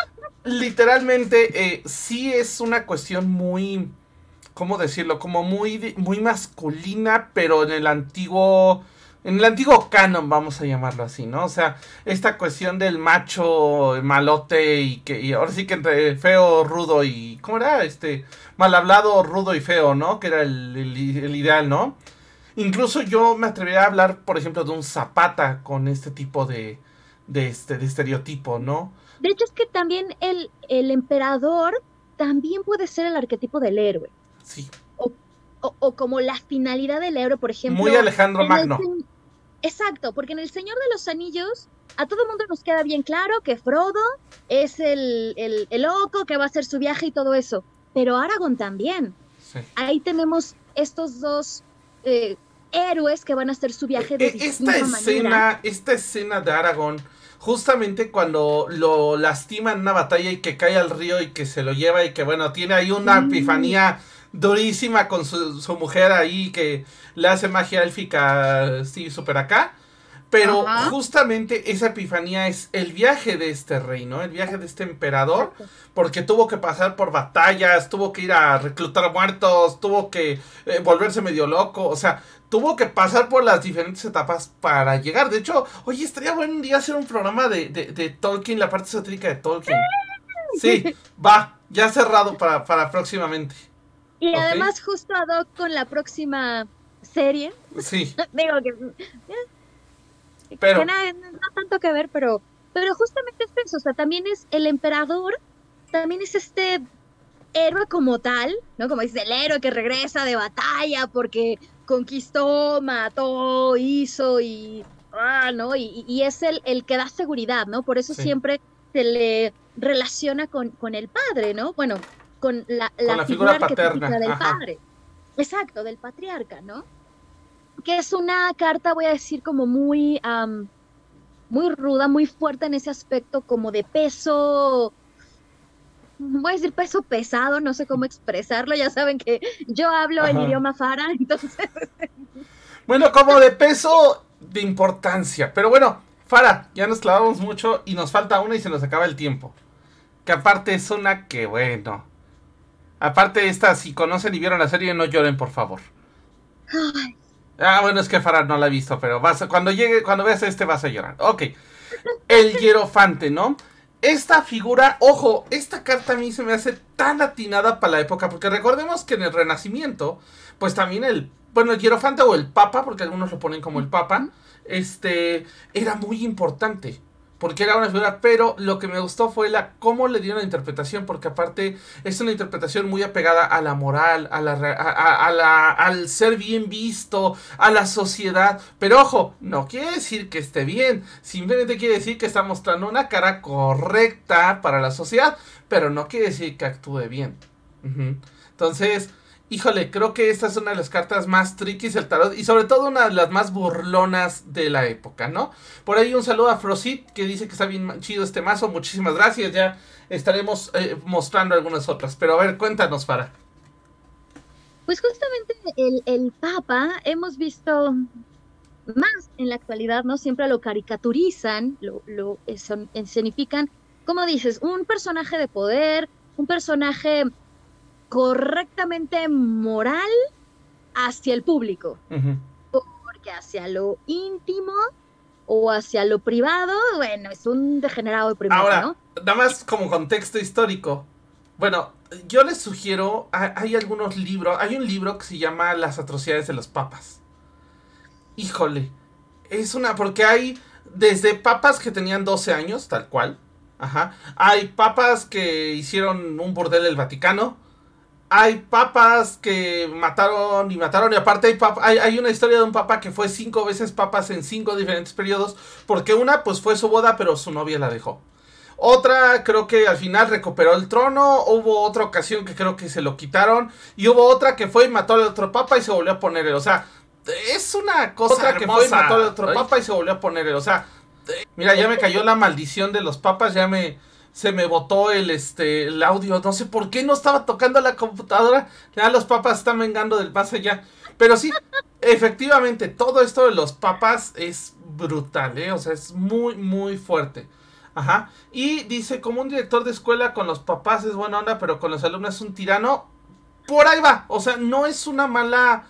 literalmente eh, sí es una cuestión muy ¿cómo decirlo? Como muy, muy masculina, pero en el antiguo, en el antiguo canon, vamos a llamarlo así, ¿no? O sea, esta cuestión del macho malote y que ahora sí que entre feo, rudo y, ¿cómo era? Este, mal hablado, rudo y feo, ¿no? Que era el, ideal, ¿no? Incluso yo me atrevería a hablar, por ejemplo, de un zapata con este tipo de, de, este, de estereotipo, ¿no? De hecho, es que también el, el emperador también puede ser el arquetipo del héroe. Sí. O, como la finalidad del héroe, por ejemplo. Muy Alejandro Magno. Exacto, porque en El Señor de los Anillos a todo el mundo nos queda bien claro que Frodo es el, el, loco que va a hacer su viaje y todo eso, pero Aragorn también. Ahí tenemos estos dos eh, héroes que van a hacer su viaje de e, e, esta escena, Esta escena de Aragorn, justamente cuando lo lastima en una batalla y que cae al río y que se lo lleva y que bueno, tiene ahí una epifanía durísima con su, su, mujer ahí que le hace magia élfica, sí, súper acá. Pero justamente esa epifanía es el viaje de este rey, ¿no? El viaje de este emperador, porque tuvo que pasar por batallas, tuvo que ir a reclutar muertos, tuvo que eh, volverse medio loco, o sea, tuvo que pasar por las diferentes etapas para llegar. De hecho, oye, estaría bueno un día hacer un programa de, de, Tolkien, la parte satírica de Tolkien. Sí, va, ya cerrado para, para próximamente. Y además justo ad hoc con la próxima serie. Sí. Digo que... Pero... no, tanto que ver, pero, pero justamente es eso, o sea, también es el emperador, también es este héroe como tal, ¿no? Como dice, el héroe que regresa de batalla porque conquistó, mató, hizo y... Ah, ¿no? Y, es el, el que da seguridad, ¿no? Por eso siempre se le relaciona con, con el padre, ¿no? Bueno, con la, la, figura, paterna del padre. Exacto, del patriarca, ¿no? Que es una carta, voy a decir, como muy, muy ruda, muy fuerte en ese aspecto, como de peso, voy a decir peso pesado, no sé cómo expresarlo, ya saben que yo hablo en idioma fara, entonces... Bueno, como de peso de importancia, pero bueno, Fara, ya nos clavamos mucho y nos falta una y se nos acaba el tiempo. Que aparte es una que, bueno, Aparte esta, si conocen y vieron la serie, no lloren, por favor. Ah, bueno, es que Farah no la ha visto, pero vas cuando llegue, cuando veas este vas a llorar. Ok. El hierofante, ¿no? Esta figura, ojo, esta carta a mí se me hace tan atinada para la época, porque recordemos que en el Renacimiento, pues también el, bueno, el hierofante o el papa, porque algunos lo ponen como el papa, este, era muy importante porque era una figura, pero lo que me gustó fue la cómo le dieron la interpretación, porque aparte es una interpretación muy apegada a la moral, a la, a, la, al ser bien visto, a la sociedad. Pero ojo, no quiere decir que esté bien, simplemente quiere decir que está mostrando una cara correcta para la sociedad, pero no quiere decir que actúe bien. Entonces, Híjole, creo que esta es una de las cartas más tricky del tarot y sobre todo una de las más burlonas de la época, ¿no? Por ahí un saludo a Frosit que dice que está bien chido este mazo. Muchísimas gracias. Ya estaremos eh, mostrando algunas otras. Pero a ver, cuéntanos, Fara. Pues justamente el, el Papa hemos visto más en la actualidad, ¿no? Siempre lo caricaturizan, lo, lo escenifican, como dices, un personaje de poder, un personaje correctamente moral hacia el público. Porque hacia lo íntimo o hacia lo privado, bueno, es un degenerado de primero, Ahora, nada más como contexto histórico. Bueno, yo les sugiero, hay algunos libros, hay un libro que se llama Las atrocidades de los papas. Híjole, es una, porque hay desde papas que tenían 12 años, tal cual. Ajá. Hay papas que hicieron un bordel el Vaticano hay papas que mataron y mataron. Y aparte hay, hay, una historia de un papa que fue cinco veces papas en cinco diferentes periodos. Porque una pues fue su boda, pero su novia la dejó. Otra creo que al final recuperó el trono. Hubo otra ocasión que creo que se lo quitaron. Y hubo otra que fue y mató al otro papa y se volvió a poner O sea, es una cosa otra que fue y mató al otro papa y se volvió a poner O sea, mira, ya me cayó la maldición de los papas. Ya me se me botó el, este, el audio. No sé por qué no estaba tocando la computadora. Ya los papas están vengando del paso ya. Pero sí, efectivamente, todo esto de los papas es brutal, ¿eh? O sea, es muy, muy fuerte. Ajá. Y dice, como un director de escuela con los papás es buena onda, pero con los alumnos es un tirano. Por ahí va. O sea, no es una mala.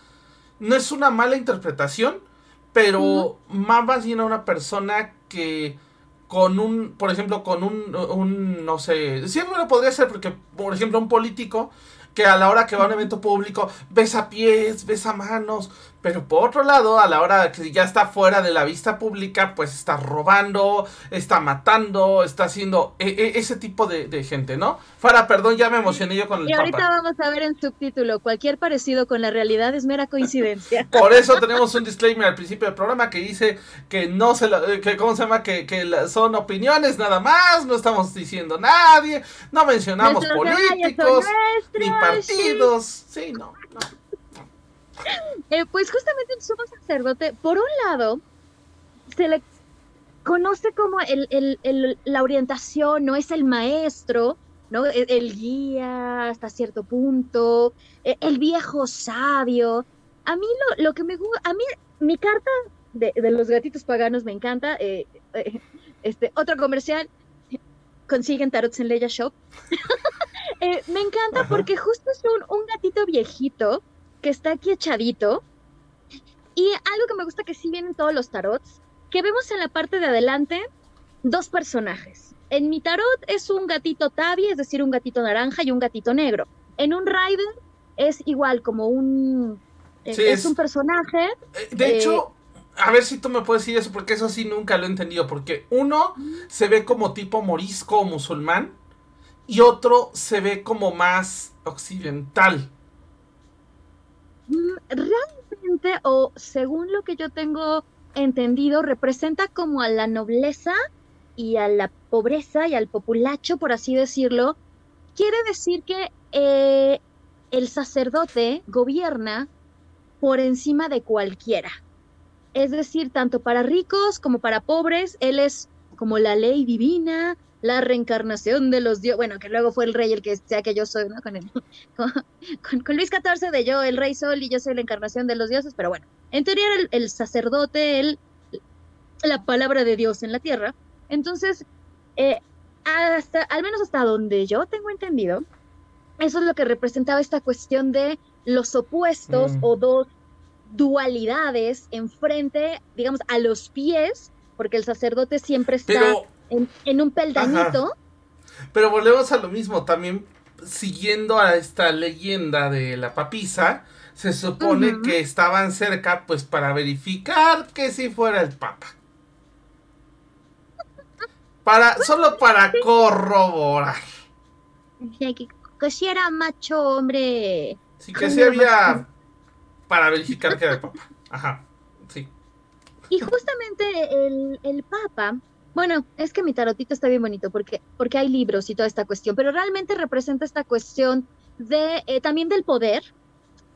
No es una mala interpretación. Pero más bien a una persona que con un, por ejemplo, con un, un, no sé, siempre lo podría ser porque, por ejemplo, un político que a la hora que va a un evento público besa pies, besa manos, Pero por otro lado, a la hora que ya está fuera de la vista pública, pues está robando, está matando, está haciendo e, e, ese tipo de, gente, ¿no? Fara, perdón, ya me emocioné yo con el Y ahorita vamos a ver en subtítulo, cualquier parecido con la realidad es mera coincidencia. Por eso tenemos un disclaimer al principio del programa que dice que no se lo, que cómo se llama, que, que son opiniones nada más, no estamos diciendo nadie, no mencionamos políticos, ni partidos, sí, no. Eh, pues justamente el sumo sacerdote, por un lado, se le conoce como el, la orientación, no es el maestro, ¿no? E, el, guía hasta cierto punto, e, el viejo sabio. A mí lo, lo que me gusta, a mí mi carta de, los gatitos paganos me encanta. Eh, eh, este, otro comercial, consiguen tarots en Leia Shop. me encanta porque justo es un, un gatito viejito que está aquí echadito. Y algo que me gusta que sí vienen todos los tarots, que vemos en la parte de adelante dos personajes. En mi tarot es un gatito tabi, es decir, un gatito naranja y un gatito negro. En un rider es igual como un... Eh, es, un personaje. Eh, de hecho, a ver si tú me puedes decir eso, porque eso sí nunca lo he entendido. Porque uno se ve como tipo morisco o musulmán y otro se ve como más occidental. Mm, realmente, o según lo que yo tengo entendido, representa como a la nobleza y a la pobreza y al populacho, por así decirlo. Quiere decir que eh, el sacerdote gobierna por encima de cualquiera. Es decir, tanto para ricos como para pobres, él es como la ley divina, la reencarnación de los dioses, bueno, que luego fue el rey el que sea que yo soy, ¿no? Con, el, con, Luis XIV de yo, el rey sol, y yo soy la encarnación de los dioses, pero bueno, en teoría era el, sacerdote, el, la palabra de Dios en la tierra. Entonces, eh, hasta, al menos hasta donde yo tengo entendido, eso es lo que representaba esta cuestión de los opuestos mm. o dos dualidades enfrente, digamos, a los pies, porque el sacerdote siempre está en, un peldañito. Pero volvemos a lo mismo, también siguiendo a esta leyenda de la papisa, se supone que estaban cerca pues para verificar que si fuera el papa. Para, solo para corroborar. Que, si era macho, hombre. Sí, que si había para verificar que era el papa. Ajá, sí. Y justamente el, el papa bueno, es que mi tarotito está bien bonito porque, porque hay libros y toda esta cuestión, pero realmente representa esta cuestión de eh, también del poder,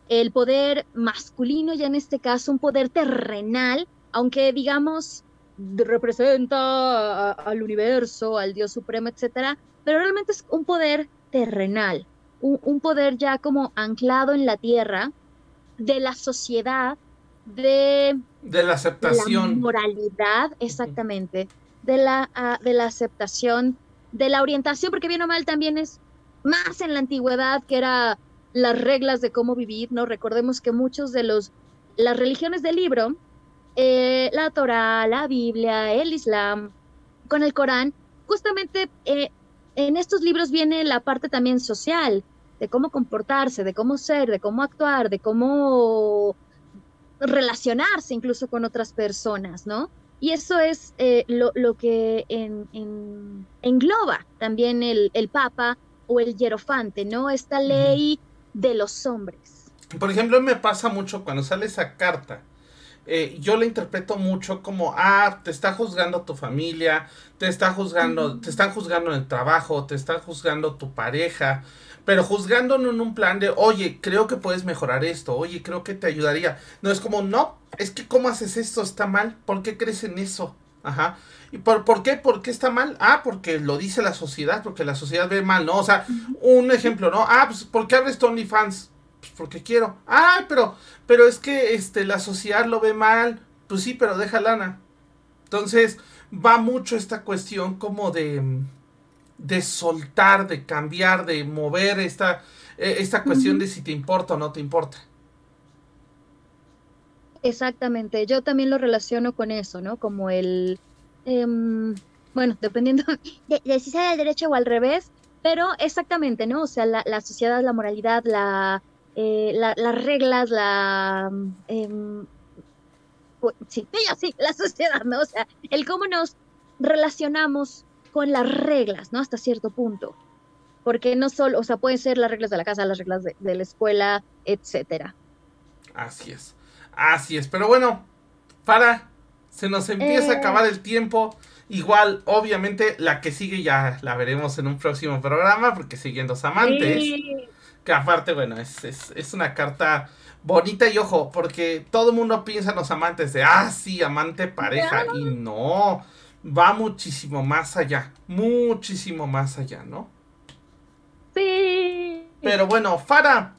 el poder masculino, ya en este caso un poder terrenal, aunque digamos representa al universo, al Dios supremo, etcétera, pero realmente es un poder terrenal, un, poder ya como anclado en la tierra de la sociedad, de, de la aceptación. La moralidad, exactamente de la, ah, de la aceptación, de la orientación, porque bien o mal también es más en la antigüedad que era las reglas de cómo vivir, ¿no? Recordemos que muchos de los, las religiones del libro, eh, la Torah, la Biblia, el Islam, con el Corán, justamente eh, en estos libros viene la parte también social, de cómo comportarse, de cómo ser, de cómo actuar, de cómo relacionarse incluso con otras personas, ¿no? Y eso es eh, lo, que engloba también el, Papa o el Hierofante, ¿no? Esta ley de los hombres. Por ejemplo, me pasa mucho cuando sale esa carta. Eh, yo la interpreto mucho como, ah, te está juzgando tu familia, te está juzgando, te están juzgando en el trabajo, te está juzgando tu pareja, pero juzgándonos en un plan de, oye, creo que puedes mejorar esto, oye, creo que te ayudaría. No es como, no, es que cómo haces esto, está mal, ¿por qué crees en eso? Ajá. ¿Y por, por qué? ¿Por qué está mal? Ah, porque lo dice la sociedad, porque la sociedad ve mal, ¿no? O sea, un ejemplo, ¿no? Ah, pues, ¿por qué abres Tony Fans? Pues porque quiero. Ah, pero, pero es que este, la sociedad lo ve mal. Pues sí, pero deja lana. Entonces, va mucho esta cuestión como de de soltar, de cambiar, de mover esta, e, esta cuestión de si te importa o no te importa. Exactamente, yo también lo relaciono con eso, ¿no? Como el, em, bueno, dependiendo de, si sea del derecho o al revés, pero exactamente, ¿no? O sea, la, sociedad, la moralidad, la, eh, las reglas, la... Em, sí, sí, la sociedad, ¿no? O sea, el cómo nos relacionamos con las reglas, ¿no? Hasta cierto punto. Porque no solo, o sea, pueden ser las reglas de la casa, las reglas de, la escuela, etcétera. Así es, así es. Pero bueno, para, se nos empieza a acabar el tiempo. Igual, obviamente, la que sigue ya la veremos en un próximo programa, porque siguen los amantes. Que aparte, bueno, es, es, una carta bonita y ojo, porque todo el mundo piensa en los amantes de, ah, sí, amante pareja. Y no, va muchísimo más allá, muchísimo más allá, ¿no? Sí. Pero bueno, Fara,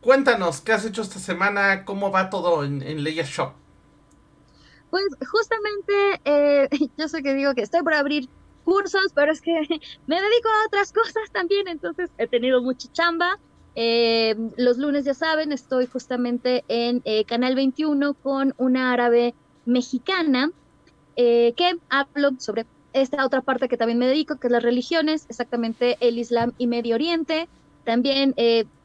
cuéntanos, ¿qué has hecho esta semana? ¿Cómo va todo en, en Leia Shop? Pues justamente, eh, yo sé que digo que estoy por abrir cursos, pero es que me dedico a otras cosas también, entonces he tenido mucha chamba. Eh, los lunes, ya saben, estoy justamente en eh, Canal 21 con una árabe mexicana que hablo sobre esta otra parte que también me dedico, que es las religiones, exactamente el Islam y Medio Oriente. También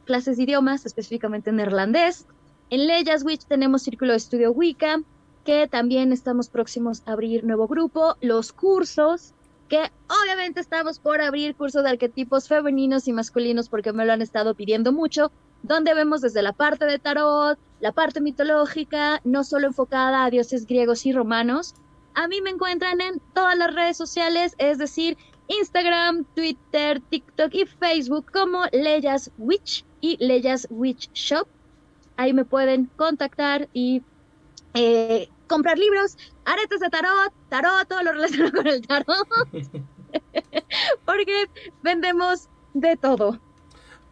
clases de idiomas, específicamente en neerlandés. En Leyas Witch tenemos Círculo de Estudio Wicca, que también estamos próximos a abrir nuevo grupo, los cursos, que obviamente estamos por abrir cursos de arquetipos femeninos y masculinos porque me lo han estado pidiendo mucho, donde vemos desde la parte de tarot, la parte mitológica, no solo enfocada a dioses griegos y romanos. A mí me encuentran en todas las redes sociales, es decir, Instagram, Twitter, TikTok y Facebook como Leyas Witch y Leyas Witch Shop. Ahí me pueden contactar y eh, comprar libros, aretes de tarot, tarot, todo lo relacionado con el tarot. Porque vendemos de todo.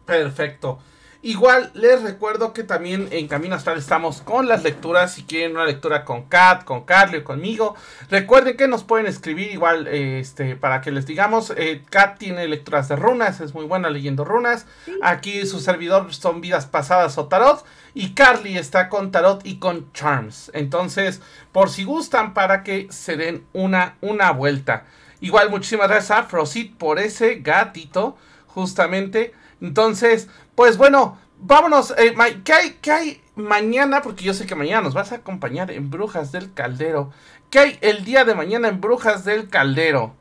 Perfecto. Igual les recuerdo que también en Camino Astral estamos con las lecturas. Si quieren una lectura con Kat, con Carly o conmigo, recuerden que nos pueden escribir igual este para que les digamos. Eh, Kat tiene lecturas de runas, es muy buena leyendo runas. Aquí su servidor son vidas pasadas o tarot. Y Carly está con tarot y con charms. Entonces, por si gustan, para que se den una, una vuelta. Igual, muchísimas gracias a Frosit por ese gatito, justamente. Entonces, pues bueno, vámonos. Eh, ¿qué, hay, ¿Qué hay mañana? Porque yo sé que mañana nos vas a acompañar en Brujas del Caldero. ¿Qué hay el día de mañana en Brujas del Caldero?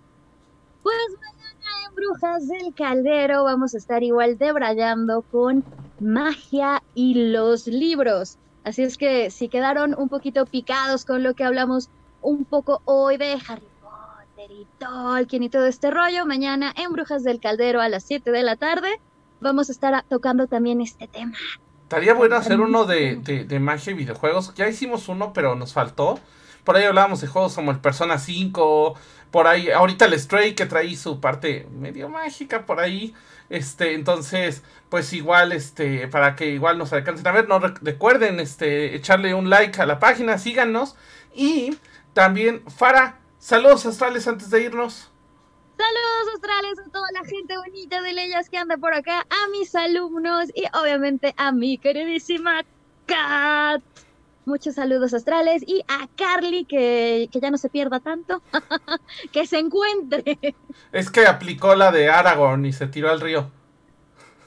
Pues mañana en Brujas del Caldero vamos a estar igual debrayando con magia y los libros. Así es que si quedaron un poquito picados con lo que hablamos un poco hoy de Harry Potter y Tolkien y todo este rollo, mañana en Brujas del Caldero a las 7 de la tarde vamos a estar tocando también este tema. Estaría bueno hacer uno de, de, magia y videojuegos. Ya hicimos uno, pero nos faltó. Por ahí hablábamos de juegos como el Persona 5. Por ahí, ahorita el Stray que trae su parte medio mágica por ahí. Este, entonces, pues igual, este, para que igual nos alcancen a ver, no recuerden, este, echarle un like a la página, síganos. Y también, Fara, saludos astrales antes de irnos. Saludos astrales a toda la gente bonita de Leyes que anda por acá, a mis alumnos y obviamente a mi queridísima Kat. Muchos saludos astrales y a Carly que, ya no se pierda tanto, que se encuentre. Es que aplicó la de Aragorn y se tiró al río.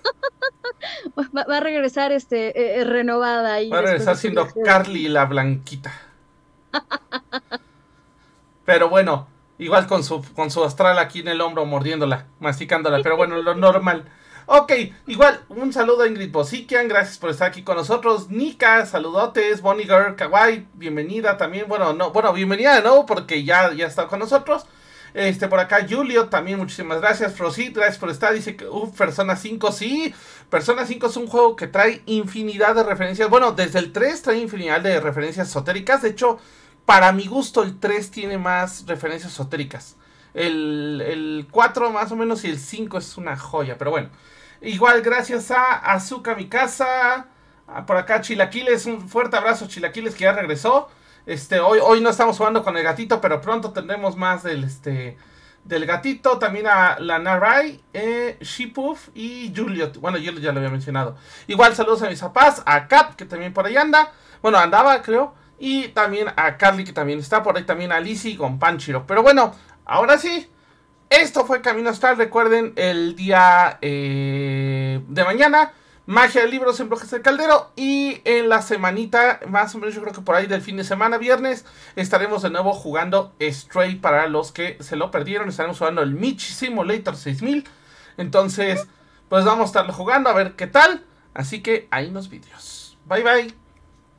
va, a regresar este eh, eh, renovada y va a regresar siendo Carly la blanquita. Pero bueno, Igual con su, con su astral aquí en el hombro, mordiéndola, masticándola, pero bueno, lo normal. Ok, igual, un saludo a Ingrid Bosikian, gracias por estar aquí con nosotros. Nika, saludotes, Bonnie Girl, Kawaii, bienvenida también. Bueno, no, bueno, bienvenida de nuevo porque ya, ya está con nosotros. Este, por acá, Julio, también muchísimas gracias. Frosit, gracias por estar. Dice que, uff, Persona 5, sí. Persona 5 es un juego que trae infinidad de referencias. Bueno, desde el 3 trae infinidad de referencias esotéricas. De hecho, para mi gusto, el 3 tiene más referencias esotéricas. El, el 4 más o menos y el 5 es una joya. Pero bueno. Igual gracias a Azuka Mikasa. Por acá Chilaquiles. Un fuerte abrazo Chilaquiles que ya regresó. Este, hoy, hoy no estamos jugando con el gatito. Pero pronto tendremos más del este. Del gatito, también a la Narai, eh, Shipuf y Julio. Bueno, yo ya lo había mencionado. Igual saludos a mis papás, a Kat, que también por ahí anda. Bueno, andaba, creo. Y también a Carly, que también está por ahí, también a Lizzie con Panchiro. Pero bueno, ahora sí, esto fue Camino Astral. Recuerden, el día eh, de mañana Magia de libros en Bloques del Caldero. Y en la semanita, más o menos yo creo que por ahí del fin de semana, viernes, estaremos de nuevo jugando Stray para los que se lo perdieron. Estaremos jugando el Mitch Simulator 6000. Entonces, pues vamos a estarlo jugando a ver qué tal. Así que ahí los vídeos. Bye bye.